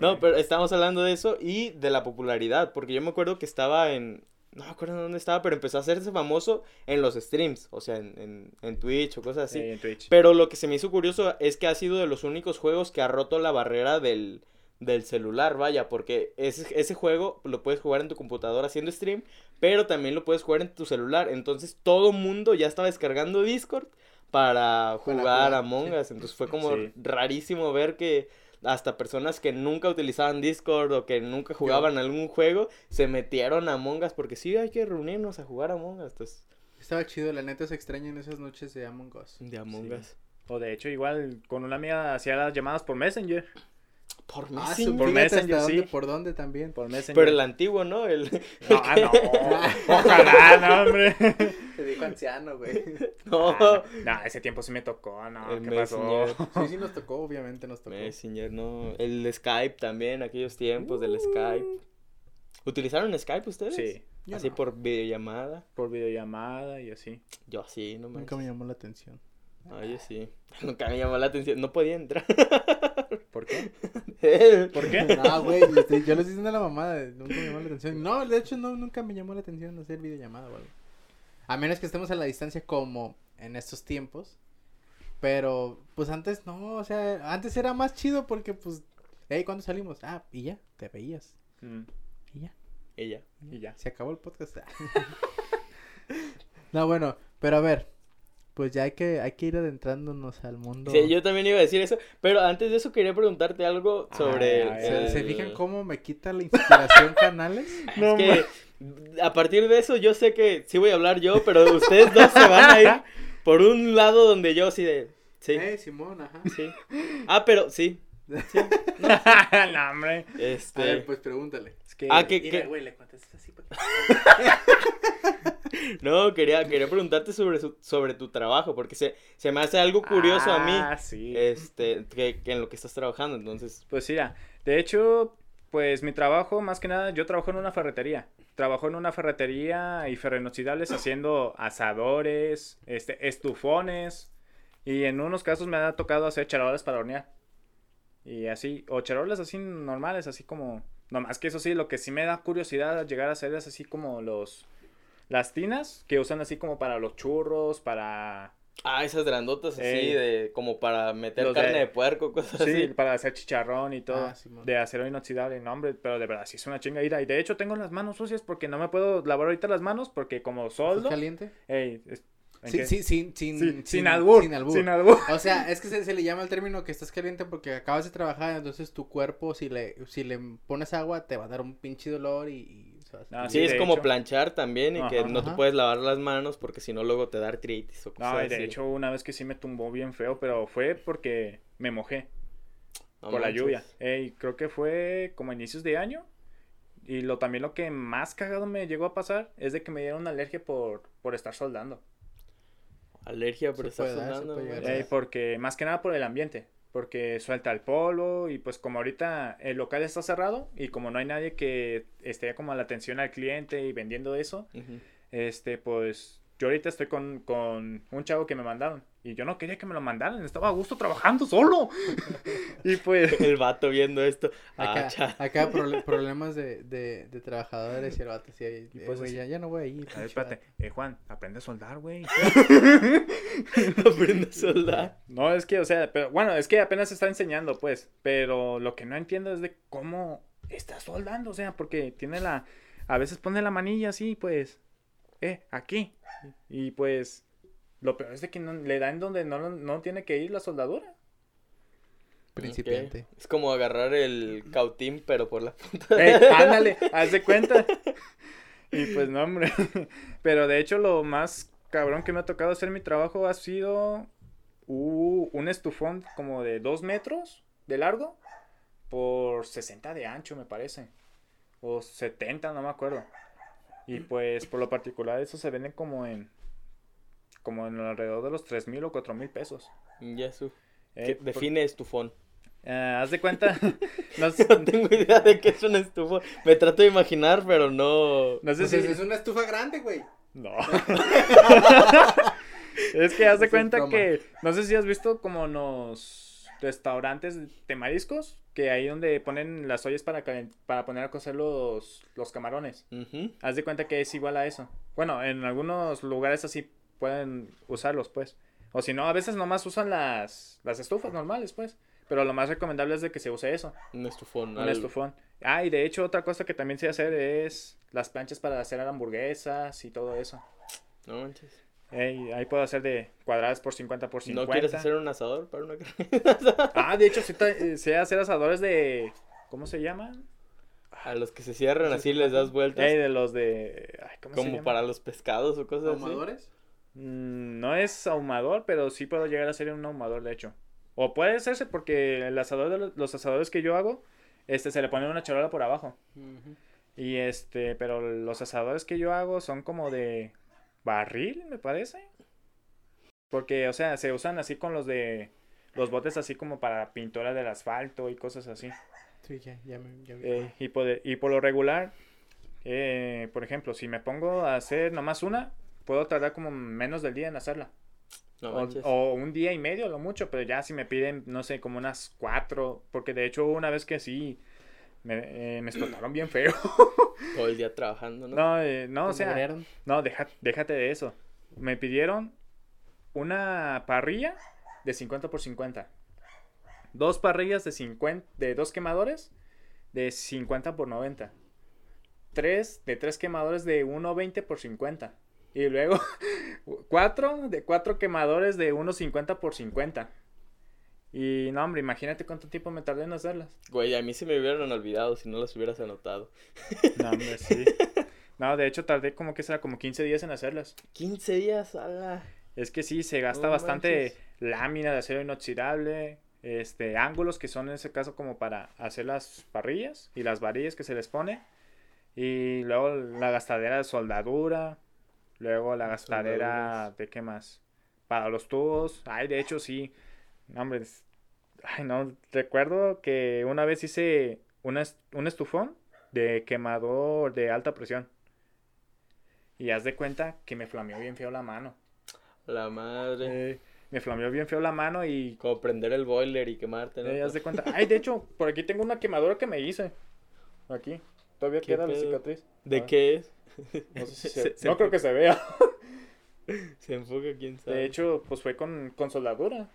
No, pero estamos hablando de eso y de la popularidad, porque yo me acuerdo que estaba en, no me acuerdo dónde estaba, pero empezó a hacerse famoso en los streams, o sea, en, en, en Twitch o cosas así. Eh, en Twitch. Pero lo que se me hizo curioso es que ha sido de los únicos juegos que ha roto la barrera del, del celular, vaya, porque ese, ese juego lo puedes jugar en tu computadora haciendo stream, pero también lo puedes jugar en tu celular. Entonces todo mundo ya estaba descargando Discord para jugar jugar, a Among sí. Us. Entonces fue como Sí. rarísimo ver que hasta personas que nunca utilizaban Discord o que nunca jugaban algún juego se metieron a Among Us porque sí, hay que reunirnos a jugar a Among Us. Entonces, Estaba chido, la neta se extrañan esas noches de Among Us. de Among Sí. Us. O de hecho, igual con una amiga hacía las llamadas por Messenger. Por Ah, Messenger. su- Por hasta Messenger, dónde, sí. por dónde también. Por Messenger. Pero el antiguo, ¿no? El... No, ah, no. Ojalá, no, hombre. Te dijo anciano, güey. No. Ah, no, no, ese tiempo sí me tocó, no, El ¿qué pasó? Messenger. Sí, sí nos tocó, obviamente nos tocó. Messenger, no. El Skype también, aquellos tiempos del Skype. ¿Utilizaron Skype ustedes? Sí, Yo Así no. por videollamada. por videollamada y así. Yo sí, no Nunca me llamó la atención. Ah, yo sí. Nunca me llamó la atención. No podía entrar. ¿Por qué? ¿Por ¿Por qué? No, güey, yo, les estoy diciendo la mamada. Nunca me llamó la atención. No, de hecho, no, nunca me llamó la atención hacer videollamada o algo. A menos que estemos a la distancia como en estos tiempos. Pero, pues antes no, o sea, antes era más chido porque, pues, hey, ¿cuándo salimos? Ah, y ya, te veías. Mm, Y ya, Ella. y ya. se acabó el podcast. no, bueno, pero a ver, pues ya hay que, hay que ir adentrándonos al mundo. Sí, yo también iba a decir eso. Pero antes de eso quería preguntarte algo sobre. ¿Se, el- se fijan cómo me quita la inspiración canales? Es que a partir de eso yo sé que sí voy a hablar yo, pero ustedes dos se van a ir por un lado donde yo sí de... Sí, Eh, Simón, ajá. sí. Ah, pero sí. no, hombre. Este... A ver, pues pregúntale. Es que... Ah, que- Dile, que- güey, le contestas así. No, quería, quería preguntarte sobre, su- sobre tu trabajo, porque se, se me hace algo curioso a mí, Ah, sí. este, que, que en lo que estás trabajando, entonces... Pues mira, de hecho, pues mi trabajo, más que nada, yo trabajo en una ferretería. Trabajo en una ferretería y ferroinoxidales haciendo asadores, este, estufones. Y en unos casos me ha tocado hacer charolas para hornear. Y así, o charolas así normales, así como... No más que eso sí, lo que sí me da curiosidad llegar a hacer es así como los... Las tinas que usan así como para los churros, para... Ah, esas grandotas así, Ey. de como para meter Los carne de, puerco, cosas Sí, así. para hacer chicharrón y todo. Ah, de acero inoxidable, no, hombre, pero de verdad, sí es una chinga ira. Y de hecho tengo las manos sucias porque no me puedo lavar ahorita las manos porque como ¿Estás soldo... caliente? Ey, es- ¿en Sí, qué? sí, sin, sin, Sí, sin, albur, Sin albur. Sin albur. O sea, es que se, se le llama el término que estás caliente porque acabas de trabajar, entonces tu cuerpo, si le, si le pones agua, te va a dar un pinche dolor y... Ah, Sí, es como hecho. planchar también y que Ajá. no te Ajá. puedes lavar las manos porque si no luego te da artritis o cosas No, de así. hecho una vez que sí me tumbó bien feo, pero fue porque me mojé No por la lluvia. Ey, creo que fue como a inicios de año. Y lo también lo que más cagado me llegó a pasar es de que me dieron una alergia por, por estar soldando. Alergia, pero Se dar, se sonando. porque más que nada por el ambiente. Porque suelta el polvo y pues como ahorita el local está cerrado y como no hay nadie que esté como a la atención al cliente y vendiendo eso, este pues yo ahorita estoy con, con un chavo que me mandaron y yo no quería que me lo mandaran, estaba a gusto trabajando solo. y pues... El vato viendo esto. Ah, Acá, cha- acá problemas de, de, de trabajadores y el vato así, eh, pues güey, así- ya, ya no voy a ir. A ver, espérate, eh, Juan, aprende a soldar, güey. Aprende a soldar. No, es que, o sea, pero bueno, es que apenas se está enseñando, pues. Pero lo que no entiendo es de cómo está soldando, o sea, porque tiene la. A veces pone la manilla así, pues. Eh, aquí. Y pues. Lo peor es de que no, le da en donde no, no tiene que ir la soldadura. Principiante. Es como agarrar el cautín, pero por la punta. Eh, ándale, haz de cuenta. Y pues no, hombre. Pero de hecho, lo más cabrón que me ha tocado hacer mi trabajo ha sido uh, un estufón como de 2 metros de largo por 60 de ancho, me parece. O 70, no me acuerdo. Y pues por lo particular, eso se venden como en. Como en alrededor de los 3 mil o 4 mil pesos. Ya su. Eh, ¿Qué por- define estufón? eh, haz de cuenta. no, sé- No tengo idea de qué es un estufón. Me trato de imaginar, pero no. no sé Pues si. es, una estufa grande, güey. No. es que haz de cuenta que. No sé si has visto como los restaurantes de mariscos. Que ahí donde ponen las ollas para, para poner a cocer los, los camarones. Ujú. Haz de cuenta que es igual a eso. Bueno, en algunos lugares así pueden usarlos, pues. O si no, a veces nomás usan las, las estufas normales, pues. Pero lo más recomendable es de que se use eso, Un estufón. un algo. estufón. Ah, y de hecho otra cosa que también sé hacer es las planchas para hacer hamburguesas y todo eso. No manches. Ey, ahí puedo hacer de cuadradas por 50 por 50. ¿No quieres hacer un asador para una? Ah, de hecho sí ta- eh, sé hacer asadores de... ¿Cómo se llaman? A los que se cierran así les das vueltas. Ey, de los de... ay, ¿Cómo se como llama? para los pescados o cosas así. ¿Ahumadores? Mm, No es ahumador, pero sí puedo llegar a ser un ahumador, de hecho. O puede hacerse porque el asador de los, los asadores que yo hago, este, se le pone una charola por abajo. Y este, pero los asadores que yo hago son como de barril, me parece. Porque, o sea, se usan así con los de los botes así como para pintura del asfalto y cosas así. Sí, ya, ya me, ya. Eh, y, por, y por lo regular, eh, por ejemplo, si me pongo a hacer nomás una, puedo tardar como menos del día en hacerla. No O, o un día y medio, lo mucho, pero ya si me piden, no sé, como unas cuatro, porque de hecho una vez que sí, me, eh, me explotaron bien feo. Todo el día trabajando, ¿no? No, eh, no, o ¿Te sea, murieron? no, deja- déjate de eso. Me pidieron una parrilla de 50 por 50. Dos parrillas de 50, de dos quemadores de 50 por 90. Tres de tres quemadores de 1.20 por 50. Y luego cuatro de cuatro quemadores de 1.50 por 50. Y no, hombre, imagínate cuánto tiempo me tardé en hacerlas. Güey, a mí se me hubieran olvidado si no las hubieras anotado. No, hombre, sí. No, de hecho tardé como que será como 15 días en hacerlas. 15 días, ala. Es que sí, se gasta No bastante manches. lámina de acero inoxidable, este, ángulos que son en ese caso como para hacer las parrillas y las varillas que se les pone. Y luego la gastadera de soldadura, luego la gastadera de qué más, para los tubos. Ay, de hecho sí, no, hombre, ay, no, recuerdo que una vez hice una un estufón de quemador de alta presión. Y haz de cuenta que me flameó bien feo la mano. La madre. Eh, me flameó bien feo la mano y. Como prender el boiler y quemarte, ¿no? eh, haz de cuenta. Ay, de hecho, por aquí tengo una quemadura que me hice. Aquí. Todavía ¿Qué queda la cicatriz. ¿De Ah, qué es? No, sé si Se- se- se no creo que se vea. Se enfoca, quién sabe. De hecho, pues fue con, con soldadura.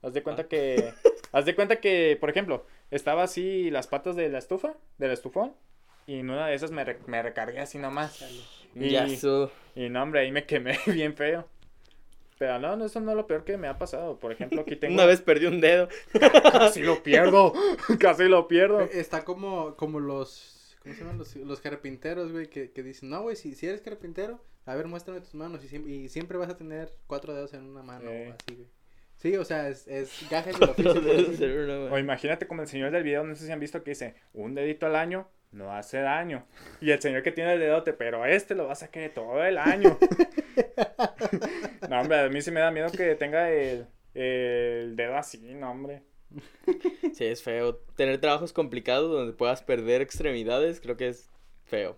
Haz de cuenta que. Haz de cuenta que, por ejemplo, estaba así las patas de la estufa, del estufón. Y en una de esas me, re- me recargué así nomás. Y, y no, hombre, ahí me quemé bien feo. Pero no, no, eso no es lo peor que me ha pasado. Por ejemplo, aquí tengo. Una vez perdí un dedo. Casi lo pierdo. Casi lo pierdo. Eh, Está como, como los, ¿cómo se llaman? Los, los carpinteros, güey, que, que dicen, no, güey, si, si eres carpintero, a ver, muéstrame tus manos y siempre, y siempre vas a tener cuatro dedos en una mano, Eh. o así, güey. Sí, o sea, es, es gajes oficio. De una O imagínate como el señor del video, no sé si han visto que dice, un dedito al año no hace daño. Y el señor que tiene el dedote, pero este lo va a sacar todo el año. no, hombre, a mí sí me da miedo que tenga el, el dedo así, no, hombre. Sí, es feo. Tener trabajos complicados donde puedas perder extremidades, creo que es feo.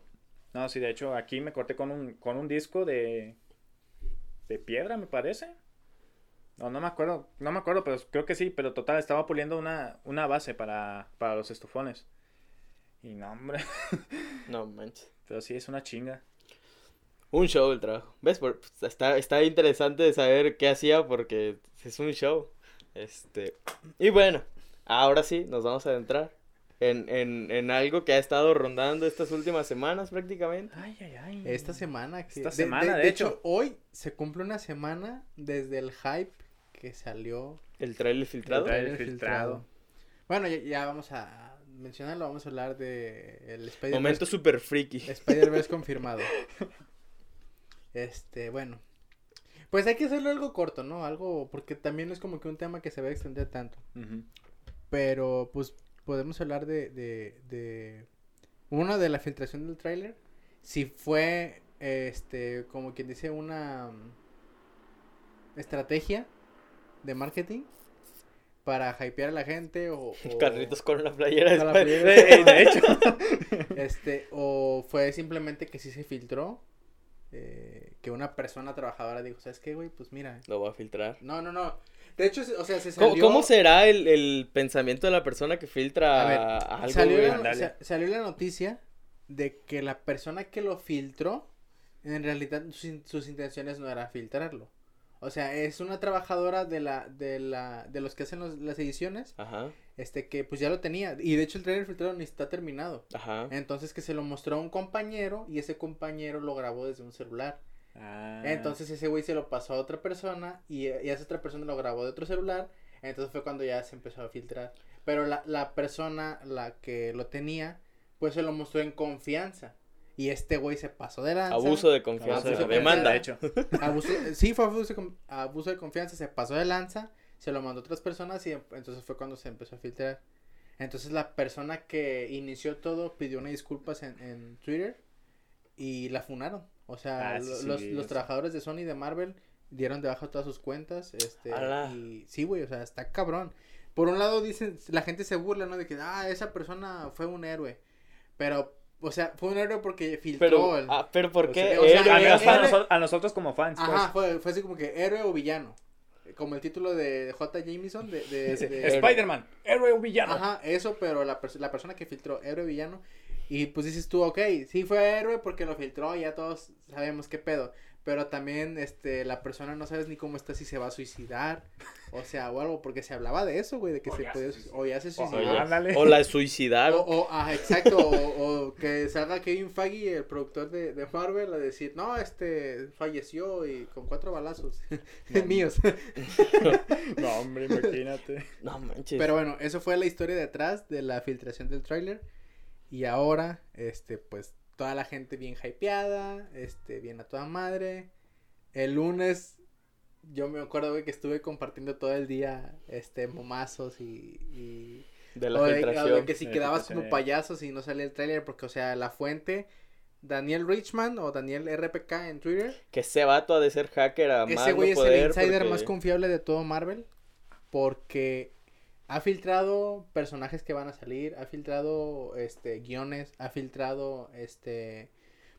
No, sí, de hecho, aquí me corté con un, con un disco de, de piedra, me parece. No, no me acuerdo, no me acuerdo, pero creo que sí, pero total, estaba puliendo una, una base para, para los estufones. Y no, hombre, No manches. pero sí, es una chinga. Un show el trabajo. ¿Ves? Por- pues, está, está interesante saber qué hacía porque es un show. Este. Y bueno, ahora sí, nos vamos a adentrar en, en, en algo que ha estado rondando estas últimas semanas prácticamente. Ay, ay, ay. Esta semana, que, Esta semana, de hecho. hoy se cumple una semana desde el hype que salió El trailer filtrado. El tráiler trailer filtrado. Bueno, ya, ya vamos a mencionarlo, vamos a hablar de el Spider-Verse Momento super freaky. Spider-Verse confirmado. Este, bueno. Pues hay que hacerlo algo corto, ¿no? Algo, porque también es como que un tema que se va a extender tanto. Pero, pues, podemos hablar de, de, de... Uno, de la filtración del tráiler. Si fue, este, como quien dice, una mm, estrategia de marketing para hypear a la gente o... o- Carlitos con una playera de Con la playera de de hecho. Este, o fue simplemente que sí se filtró. eh, que una persona trabajadora dijo, ¿sabes qué, güey? Pues mira. Lo va a filtrar. No, no, no. De hecho, o sea, se ¿Cómo, salió. cómo será el, el pensamiento de la persona que filtra A ver, algo? salió, güey? la, sa- salió la noticia de que la persona que lo filtró, en realidad sus, sus intenciones no era filtrarlo. O sea, es una trabajadora de la, de la, de los que hacen los- las ediciones, Ajá, este, que pues ya lo tenía. Y de hecho el trailer filtrado ni está terminado. ajá. Entonces que se lo mostró a un compañero y ese compañero lo grabó desde un celular. Ah. Entonces ese güey se lo pasó a otra persona y, y esa otra persona lo grabó de otro celular. Entonces fue cuando ya se empezó a filtrar. Pero la, la persona, la que lo tenía, pues se lo mostró en confianza. Y este güey se pasó de lanza. Abuso de confianza. Abuso de demanda. De hecho. Abuso, sí, fue abuso abuso de confianza, se pasó de lanza, se lo mandó a otras personas y em- entonces fue cuando se empezó a filtrar. Entonces la persona que inició todo pidió una disculpas en, en Twitter y la funaron. O sea, Ah, sí, lo- sí, los, los trabajadores de Sony y de Marvel dieron de baja todas sus cuentas. Este, y sí, güey, o sea, está cabrón. Por un lado dicen, la gente se burla, ¿no? De que, ah, esa persona fue un héroe. Pero, o sea, fue un héroe porque filtró Pero, el... ah, pero ¿por qué? sea, o sea, Héroe, A, héroe- nosotros como fans, pues. Ajá, fue, fue así como que héroe o villano. Como el título de J. Jameson de... de, de- Spider-Man, héroe o villano. Ajá, eso, pero la, pers- la persona que filtró héroe o villano. Y pues dices tú, ok, sí fue héroe porque lo filtró, ya todos sabemos qué pedo. Pero también, este, la persona no sabes ni cómo está, si se va a suicidar, o sea, o algo, porque se hablaba de eso, güey, de que O se ya podía, o ya se O- suicidó. Oye, Ándale. O la O, suicidaron. o, ah, exacto, o, o que salga Kevin Feige, el productor de, de Marvel, a decir, no, este, falleció y con cuatro balazos míos. No, hombre, imagínate. No manches. Pero bueno, eso fue la historia detrás de la filtración del tráiler. Y ahora, este, pues, toda la gente bien hypeada, este, bien a toda madre. El lunes, yo me acuerdo, güey, que estuve compartiendo todo el día, este, momazos y... y... de la o de- o de filtración. que si De quedabas como ya. payaso si no salía el tráiler, porque, o sea, la fuente... Daniel Richman o Daniel RPK en Twitter. Que ese vato ha de ser hacker a Ese güey no es el insider porque- más confiable de todo Marvel. Porque ha filtrado personajes que van a salir, ha filtrado este guiones, ha filtrado este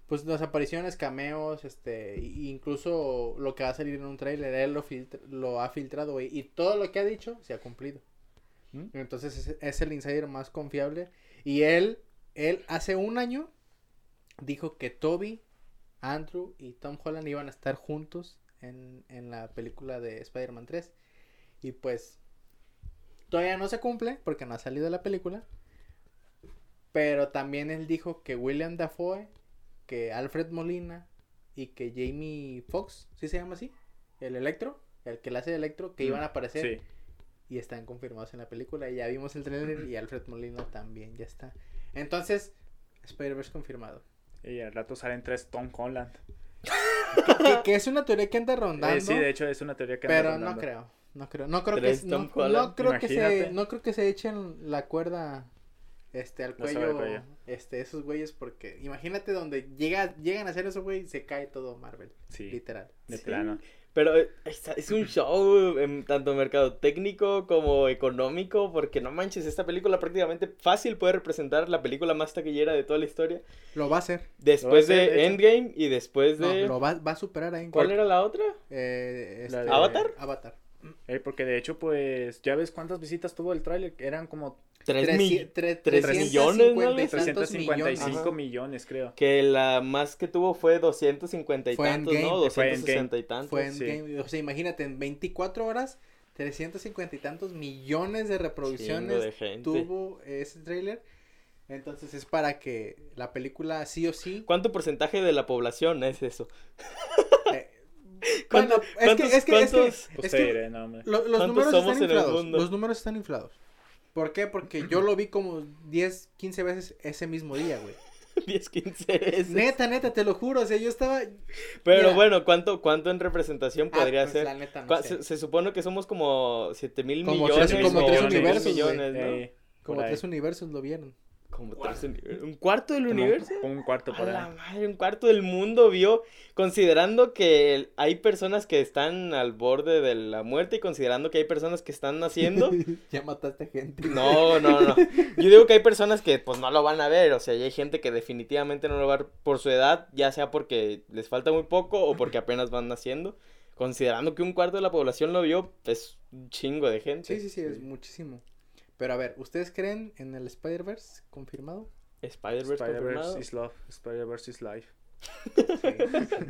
pues las apariciones, cameos, este, incluso lo que va a salir en un tráiler, él lo, filtra- lo ha filtrado, y todo lo que ha dicho se ha cumplido. ¿Mm? Entonces es, es el insider más confiable. Y él, él hace un año dijo que Toby, Andrew y Tom Holland iban a estar juntos en, en la película de Spider-Man 3. Y pues todavía no se cumple porque no ha salido la película. Pero también él dijo que William Dafoe, que Alfred Molina y que Jamie Foxx, ¿sí se llama así? El Electro, el que le hace Electro, que iban a aparecer Sí. y están confirmados en la película. Y ya vimos el trailer y Alfred Molina también ya está. Entonces, Spider-Verse confirmado. Y al rato salen tres Tom Holland. que, que es una teoría que anda rondando. Eh, sí, de hecho es una teoría que anda pero no rondando. creo. No creo. No creo que no, creo que se no creo que se echen la cuerda este al cuello, este esos güeyes porque imagínate donde llega llegan a hacer eso güey se cae todo Marvel Sí, literal de Sí. plano. Pero eh, es un show en tanto mercado técnico como económico, porque no manches, esta película prácticamente fácil puede representar la película más taquillera de toda la historia. lo va a hacer Después a hacer, de. Endgame y después no, de... lo va, va a superar ahí ¿Cuál era la otra? Eh, La este, de- ¿Avatar? Avatar Eh, porque de hecho, pues, ya ves cuántas visitas tuvo el tráiler. Eran como Tres Treci- mil... tre- tres 350 millones, ¿no? y tantos 355 Ajá. millones, creo. Que la más que tuvo fue 250 y Fue tantos, ¿no? fue 260 y tantos. fue en sí. Game o sea imagínate en 24 horas 350 y tantos millones de reproducciones de gente. tuvo ese trailer entonces es para que la película sí o sí ¿Cuánto porcentaje de la población es eso? bueno, ¿Cuántos- es que, es que, es que, Pues es que diré, no, lo- los ¿Cuántos números somos están en el inflados. mundo? Los números están inflados. ¿Por qué? Porque yo lo vi como 10, 15 veces ese mismo día, güey. 10, 15 veces. Neta, neta, te lo juro. O sea, yo estaba. Pero Mira. bueno, ¿cuánto, ¿cuánto en representación Ah, podría pues, ser? La neta, no sé. se, se supone que somos como 7 mil millones. tres- como o tres mil universos, güey. millones, ¿no? Como por ahí. tres universos lo vieron. Como ¿Un cuarto del universo? Un cuarto por ahí. madre, un cuarto del mundo vio, considerando que hay personas que están al borde de la muerte y considerando que hay personas que están naciendo. ya mataste gente. No, no, no. Yo digo que hay personas que pues no lo van a ver, o sea, hay gente que definitivamente no lo va a ver por su edad, ya sea porque les falta muy poco o porque apenas van naciendo. Considerando que un cuarto de la población lo vio, es un chingo de gente. Sí, sí, sí, es muchísimo. Pero a ver, ¿ustedes creen en el Spider-Verse confirmado? Spider-Verse confirmado. Spider-Verse is love, Spider-Verse is life. Sí,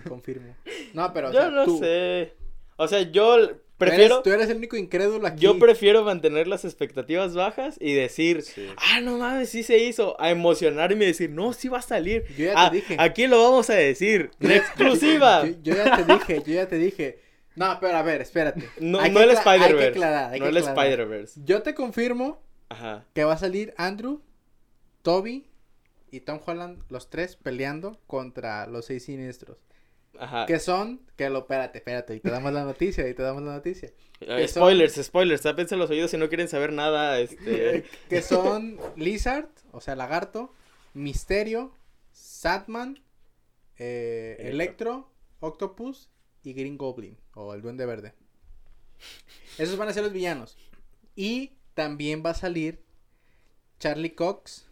confirmo. No, pero o Yo sea, no tú, sé. O sea, yo prefiero. eres, tú eres el único incrédulo aquí. Yo prefiero mantener las expectativas bajas y decir, Sí. ah, no mames, sí se hizo. A emocionarme y decir, no, sí va a salir. Yo ya te Ah, dije. Aquí lo vamos a decir. En exclusiva. Yo, yo ya te dije, yo ya te dije. No, pero a ver, espérate. No, no el Spider-Verse. No que el. Spider-Verse. Yo te confirmo Ajá. que va a salir Andrew, Toby y Tom Holland, los tres peleando contra los seis siniestros. Ajá. Que son, que lo, espérate, espérate, y te damos la noticia, y te damos la noticia. Que son- spoilers, spoilers. Tápense los oídos si no quieren saber nada. Este. Que son Lizard, o sea, Lagarto, Misterio, Satman, eh. Electro, Octopus y Green Goblin, o el Duende Verde. Esos van a ser los villanos. Y también va a salir Charlie Cox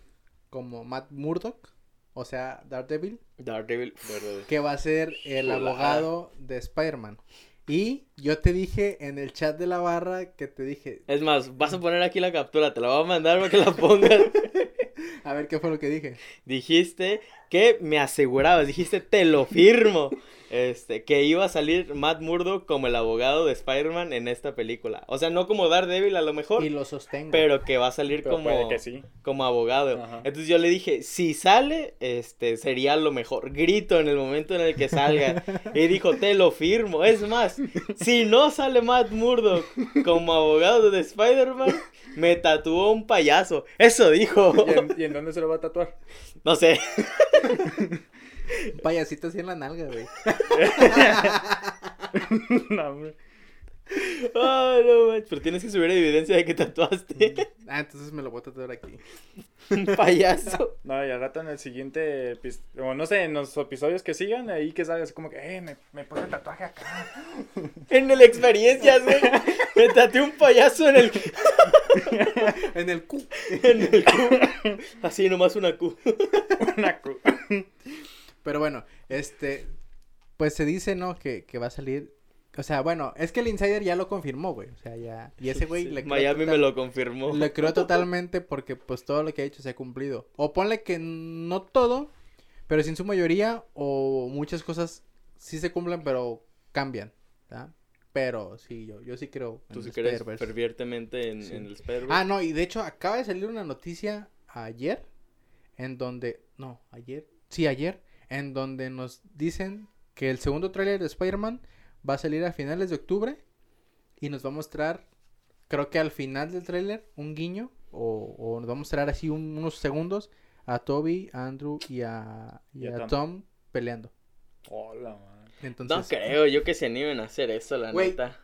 como Matt Murdock, o sea, Daredevil, Daredevil. Verdad. que va a ser el abogado de Spider-Man. Y yo te dije en el chat de la barra que te dije, Es más, vas a poner aquí la captura. Te la voy a mandar para que la pongas. a ver qué fue lo que dije. dijiste que me asegurabas. Dijiste, te lo firmo. Este, que iba a salir Matt Murdock como el abogado de Spider-Man en esta película. O sea, no como Daredevil a lo mejor. Y lo sostengo. Pero que va a salir Pero como, que sí. como abogado. Ajá. Entonces yo le dije, si sale, este, sería lo mejor. Grito en el momento en el que salga. y dijo, te lo firmo. Es más, si no sale Matt Murdock como abogado de Spider-Man, me tatuó un payaso. Eso dijo. ¿Y en, y en dónde se lo va a tatuar? No sé. Un payasito así en la nalga, güey. no, hombre. Ay, no manches, Pero tienes que subir evidencia de que tatuaste Ah, entonces me lo voy a tatuar aquí. un payaso. No, y al rato en el siguiente, o no sé, en los episodios que sigan, ahí que salga así como que, eh, me, me puse el tatuaje acá. En el experiencias, güey. Me tatué un payaso en el, En el Q. en el Q. Así nomás una Q. Una cu- Pero bueno, este. Pues se dice, ¿no? Que, que va a salir. O sea, bueno, es que el insider ya lo confirmó, güey. O sea, ya. Y ese güey le creo Miami me lo confirmó. Le creo totalmente porque, pues, todo lo que ha hecho se ha cumplido. O ponle que no todo, pero sí en su mayoría, o muchas cosas sí se cumplen, pero cambian. ¿verdad? Pero sí, yo, yo sí creo. Tú sí crees Spider-Verse. fervientemente en, Sí. en el Spider-Verse. Ah, no, y de hecho acaba de salir una noticia ayer en donde, no, ayer, sí, ayer, en donde nos dicen que el segundo tráiler de Spider-Man va a salir a finales de octubre y nos va a mostrar, creo que al final del tráiler, un guiño o, o nos va a mostrar así un- unos segundos a Toby, a Andrew y a, y a Tom. Tom peleando. Hola, man. Entonces, no creo yo que se animen a hacer eso, la neta.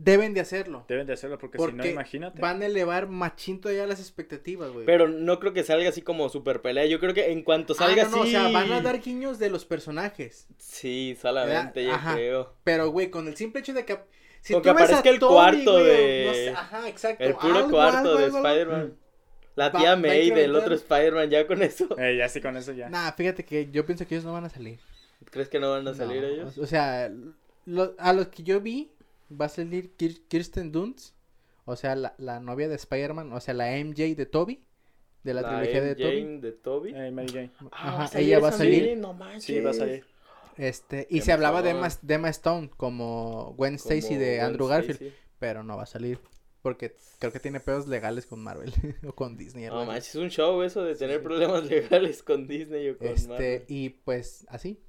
Deben de hacerlo. Deben de hacerlo porque, si no, imagínate. van a elevar machín todavía las expectativas, güey. Pero no creo que salga así como super pelea. Yo creo que en cuanto Ah, salga no, no, así. o sea, van a dar guiños de los personajes. Sí, solamente, yo Ajá. creo. Pero, güey, con el simple hecho de que. Si Con que tú ves a aparezca el cuarto güey, de- no sé, ajá, exacto. El puro algo, cuarto algo, de. Spider-Man. La tía va May del otro Spider-Man, ya con eso. Eh, ya sí, con eso ya. Nah, fíjate que yo pienso que ellos no van a salir. ¿Crees que no van a salir ellos? O sea, lo- a los que yo vi, va a salir Kir- Kirsten Dunst. O sea, la, la novia de Spider-Man. O sea, la MJ de Toby. De la, trilogía de MJ Toby. de Toby. Eh, Mary Jane. Ah, Ajá, ¿va a salir ella va a salir. No manches. Sí, va a salir. Este, y se hablaba de. Emma, de Emma Stone como Gwen Stacy de Gwen Andrew Garfield. Pero no va a salir. Porque creo que tiene pedos legales con Marvel. o con Disney. No así. manches, es un show eso de tener sí. problemas legales con Disney o con Este, Marvel. y pues así.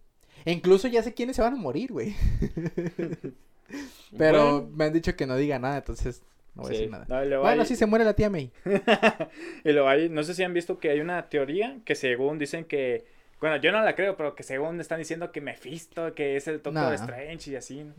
E incluso ya sé quiénes se van a morir, güey. Pero Bueno, me han dicho que no diga nada, entonces no voy a decir nada. No, Bueno, hay- sí se muere la tía May. Y luego hay, no sé si han visto que hay una teoría que según dicen que, bueno, yo no la creo, pero que según están diciendo que Mephisto, que es el Doctor Nah. Strange y así.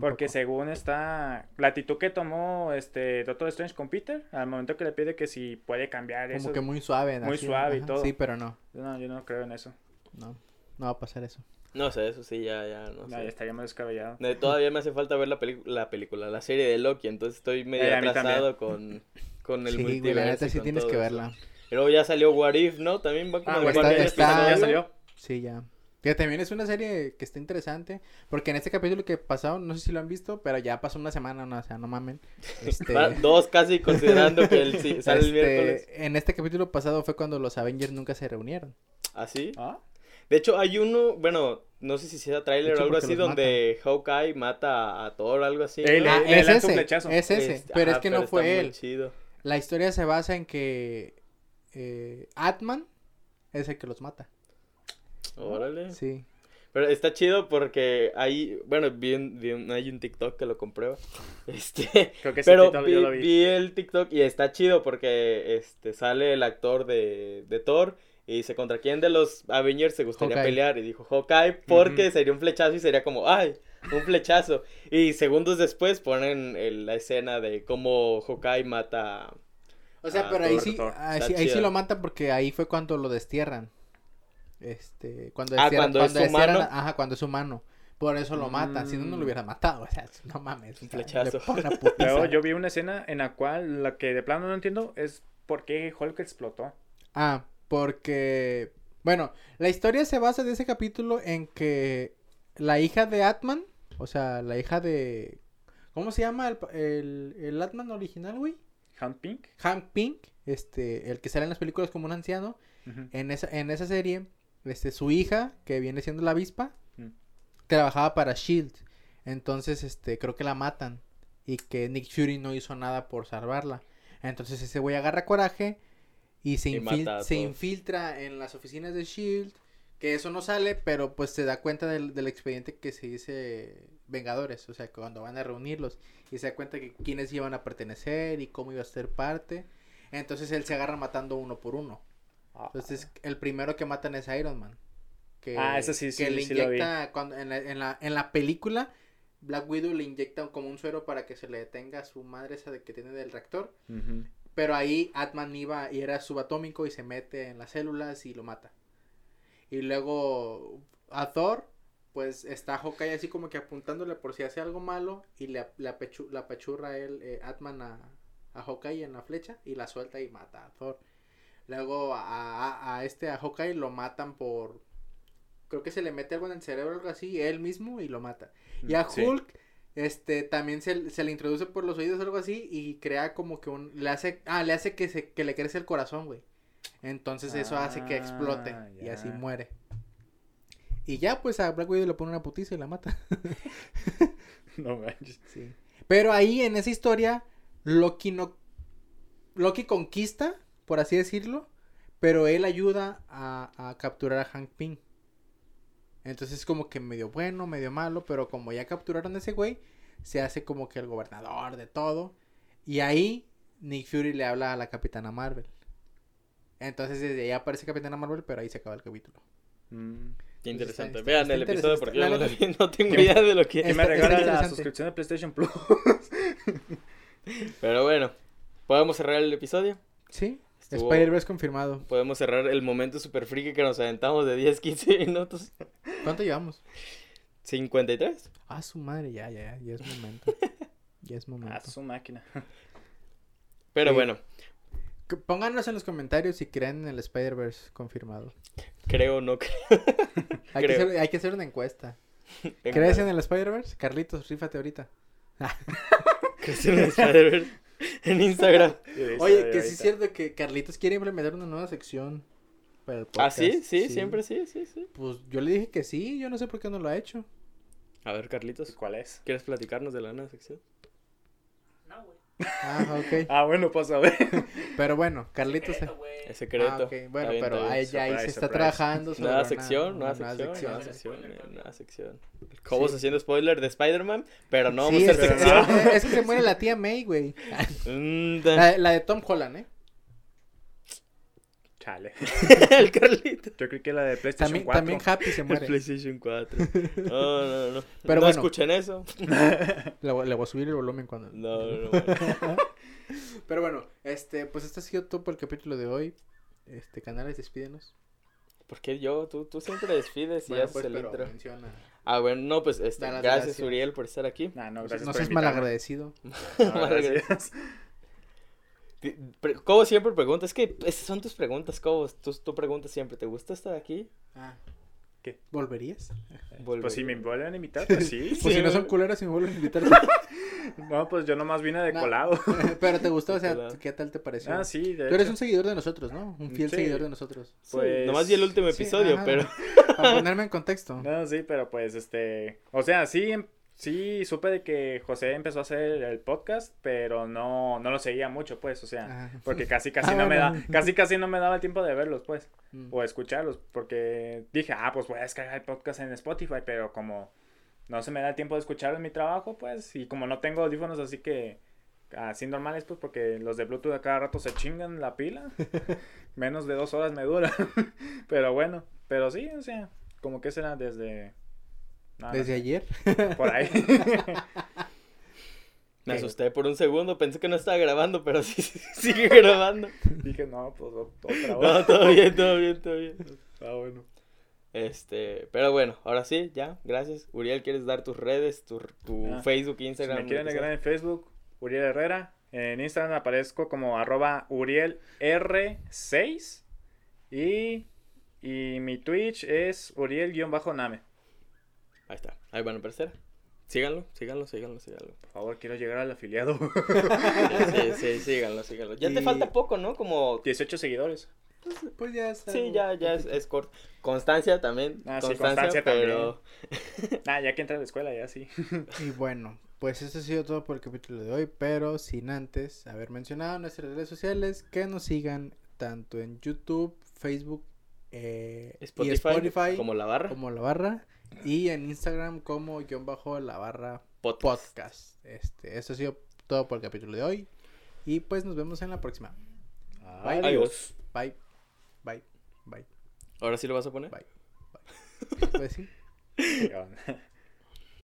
Porque según está la actitud que tomó este Doctor Strange con Peter, al momento que le pide que si puede cambiar Como eso. que muy suave. muy así, suave y todo. Sí, pero no. No, yo no creo en eso. No, no va a pasar eso. No sé, eso sí, ya, ya, no No, sé. ya estaría más descabellado. Eh, Todavía me hace falta ver la, peli- la película, la serie de Loki, entonces estoy medio Eh, mí atrasado con, con el Sí, multiverso. la neta sí tienes todo que verla. Y luego ya salió What If, ¿no? También va como Ah, el está- está- ya salió. Sí, ya. Que también es una serie que está interesante. Porque en este capítulo que pasó, no sé si lo han visto, pero ya pasó una semana, no, o sea, no mamen. Este, Dos casi considerando que el, sí, sale el este, miércoles. En este capítulo pasado fue cuando los Avengers nunca se reunieron. ¿Así? ¿Ah? De hecho, hay uno, bueno, no sé si sea hecho, o algo así, donde Hawkeye mata a Thor o algo así. Ah, le es ese, es ese, pero es que no fue él. chido. La historia se basa en que eh, Atman es el que los mata. Órale. Sí. Pero está chido porque hay, bueno, vi, un- vi un- hay un TikTok que lo comprueba. Este, Creo que pero vi, yo lo vi. vi el TikTok y está chido porque este sale el actor de, de Thor y dice, ¿contra quién de los Avengers se gustaría Hawkeye. pelear? Y dijo, Hawkeye, porque sería un flechazo y sería como, ¡ay! Un flechazo. Y segundos después ponen el- la escena de cómo Hawkeye mata... O sea, pero ahí Thor, sí, Thor. ahí sí, ahí sí chido. lo matan porque ahí fue cuando lo destierran. Este, cuando Ah, destierran- cuando es destierran- humano. Ajá, cuando es humano. Por eso lo matan, si no, no lo Mm. hubieran matado. O sea, no mames. Un flechazo. Luego yo vi una escena en la cual la que de plano no entiendo es por qué Hulk explotó. Ah, porque. Bueno, la historia se basa de ese capítulo en que la hija de Atman, o sea, la hija de. ¿Cómo se llama el, el, el Atman original, güey? Hank Pink. Hank Pink, este, el que sale en las películas como un anciano. En esa, en esa serie, este, su hija, que viene siendo la avispa, Mm. trabajaba para Shield. Entonces, este, creo que la matan. Y que Nick Fury no hizo nada por salvarla. Entonces ese güey agarra coraje y se, Y infil- se infiltra en las oficinas de Shield. Que eso no sale, pero pues se da cuenta del, del expediente que se dice Vengadores. O sea, que cuando van a reunirlos. Y se da cuenta que quiénes iban a pertenecer y cómo iba a ser parte. Entonces él se agarra matando uno por uno. Entonces, el primero que matan es Iron Man. Que, Ah, ese sí, sí, que le sí lo vi. inyecta, cuando, en, la, en, la, en la película, Black Widow le inyecta como un suero para que se le detenga a su madre esa de que tiene del reactor. Ujú. Pero ahí Atman iba y era subatómico y se mete en las células y lo mata. Y luego a Thor, pues está Hawkeye así como que apuntándole por si hace algo malo y le, apechu- la apachurra él, eh, Atman a, a Hawkeye en la flecha y la suelta y mata a Thor. Luego a, a, a este, a Hawkeye lo matan por... Creo que se le mete algo en el cerebro o algo así, él mismo y lo mata. Y a Sí. Este, también se, se le introduce por los oídos o algo así y crea como que un, le hace, ah, le hace que se, que le crece el corazón, güey. Entonces eso hace que explote Ah, y así muere. Y ya pues a Black Widow le pone una putiza y la mata. No manches. Sí. Pero ahí en esa historia, Loki no, Loki conquista, por así decirlo, pero él ayuda a, a capturar a Hank Pym. Entonces es como que medio bueno, medio malo, pero como ya capturaron a ese güey, se hace como que el gobernador de todo. Y ahí Nick Fury le habla a la Capitana Marvel. Entonces desde ahí aparece Capitana Marvel, pero ahí se acaba el capítulo. Mm. Qué está- interesante. está- Vean está el episodio porque yo no tengo ¿Qué- idea de lo que Que es. me regala la suscripción de PlayStation Plus. Pero bueno, ¿podemos cerrar el episodio? Sí, Spider-Verse confirmado. Podemos cerrar el momento super friki que nos aventamos de 10, 15 minutos. ¿Cuánto llevamos? 53. Ah, su madre, ya, ya, ya es momento. Ya es momento. A su máquina. Pero Sí. bueno, Pónganos en los comentarios si creen en el Spider-Verse confirmado. creo no creo. Hay que, Creo. hacer, hay que hacer una encuesta. ¿Crees en el Spider-Verse? Carlitos, rífate ahorita. ¿Crees en el Spider-Verse? En Instagram. Oye, que sí es cierto que Carlitos quiere implementar una nueva sección para el podcast. ¿Ah, sí? sí? Siempre sí, sí, sí. Pues yo le dije que sí, yo no sé por qué no lo ha hecho. A ver, Carlitos, ¿Cuál es? ¿quieres platicarnos de la nueva sección? No, güey. Ah, ok. Ah, bueno, pues a ver. Pero bueno, Carlitos... Secreto, güey. Es secreto. Ah, ok. Bueno, bien, pero ahí, ya ahí se Surprise, está surprise. trabajando sobre Nueva sección, una nueva sección, sección. nueva sección. sección, eh, nueva sección. ¿Cómo Sí. haciendo spoiler de Spider-Man? Pero no Sí, vamos a es, hacer que, sección. es que se muere la tía May, güey. Mm, La, la de Tom Holland, ¿eh? Chale. el Carlito. Yo creí que la de PlayStation También, 4. también Happy se El muere. PlayStation 4. No, no, no. Pero no bueno. escuchen eso. Le, voy- le voy a subir el volumen cuando... No, no, no. Pero bueno, este, pues este ha sido todo por el capítulo de hoy. Este, canales, despídenos. ¿Por qué yo? Tú, tú siempre despides y Bueno, haces pues, el pero intro. menciona. Ah, bueno, no, pues este, gracias, gracias. Uriel por estar aquí. Nah, no, No, gracias no seas invitarme. malagradecido. No, gracias. Ti- pre- Cobo siempre pregunta, es que esas son tus preguntas, Cobo. Tú, tú preguntas siempre, ¿te gusta estar aquí? Ah. ¿Qué? ¿Volverías? Pues si me vuelven a invitar, pues sí. Pues si no son culeras y me vuelven a invitar. No, pues yo nomás vine de No. colado. Pero te gustó, o sea. ¿qué tal te pareció? Ah, sí, de Tú eres hecho. un seguidor de nosotros, ¿no? Un fiel Sí. seguidor de nosotros. Sí, Pues, nomás vi el último sí, episodio, ajá. pero Para ponerme en contexto. No, sí, pero pues este, o sea, sí, em- sí supe de que José empezó a hacer el podcast, pero no, no lo seguía mucho, pues, o sea, Ajá. porque casi casi Ah, no me da, casi casi no me daba el tiempo de verlos, pues, Mm. o escucharlos, porque dije, ah, pues voy a descargar el podcast en Spotify, pero como no se me da el tiempo de escucharlo en mi trabajo, pues, y como no tengo audífonos así que así normales, pues, porque los de Bluetooth a cada rato se chingan la pila, menos de dos horas me dura, pero bueno, pero sí, o sea, como que será desde... no, Desde ayer. Por ahí. Me asusté por un segundo, pensé que no estaba grabando, pero sí, sí, sigue grabando. Dije, no, pues otra No, todo bien, todo bien, todo bien. Ah, bueno. Este, pero bueno, ahora sí, ya, gracias. Uriel, ¿quieres dar tus redes, tu, tu Ah, Facebook, Si Instagram? me quieren agregar en Facebook, Uriel Herrera. En Instagram aparezco como arroba Uriel R6. Y, y mi Twitch es Uriel-Name. Ahí está, ahí van a aparecer. Síganlo, síganlo, síganlo, síganlo. Por favor, quiero llegar al afiliado. Sí, sí, sí, síganlo, síganlo. Ya te falta poco, ¿no? Como... 18 seguidores. Pues, pues ya está. Sí, ya, ya es, es corto. Constancia también. Ah, sí, constancia, constancia pero... Ah, ya que entra a la escuela, ya sí. Y bueno, pues eso ha sido todo por el capítulo de hoy, pero sin antes haber mencionado nuestras redes sociales, que nos sigan tanto en YouTube, Facebook eh, Spotify, y Spotify como la barra. como la barra y en Instagram como guion bajo la barra Podcast. podcast. Este, eso ha sido todo por el capítulo de hoy y pues nos vemos en la próxima. Bye. Adiós. Bye, bye, bye, ¿Ahora sí lo vas a poner? bye. Pues sí. Qué onda.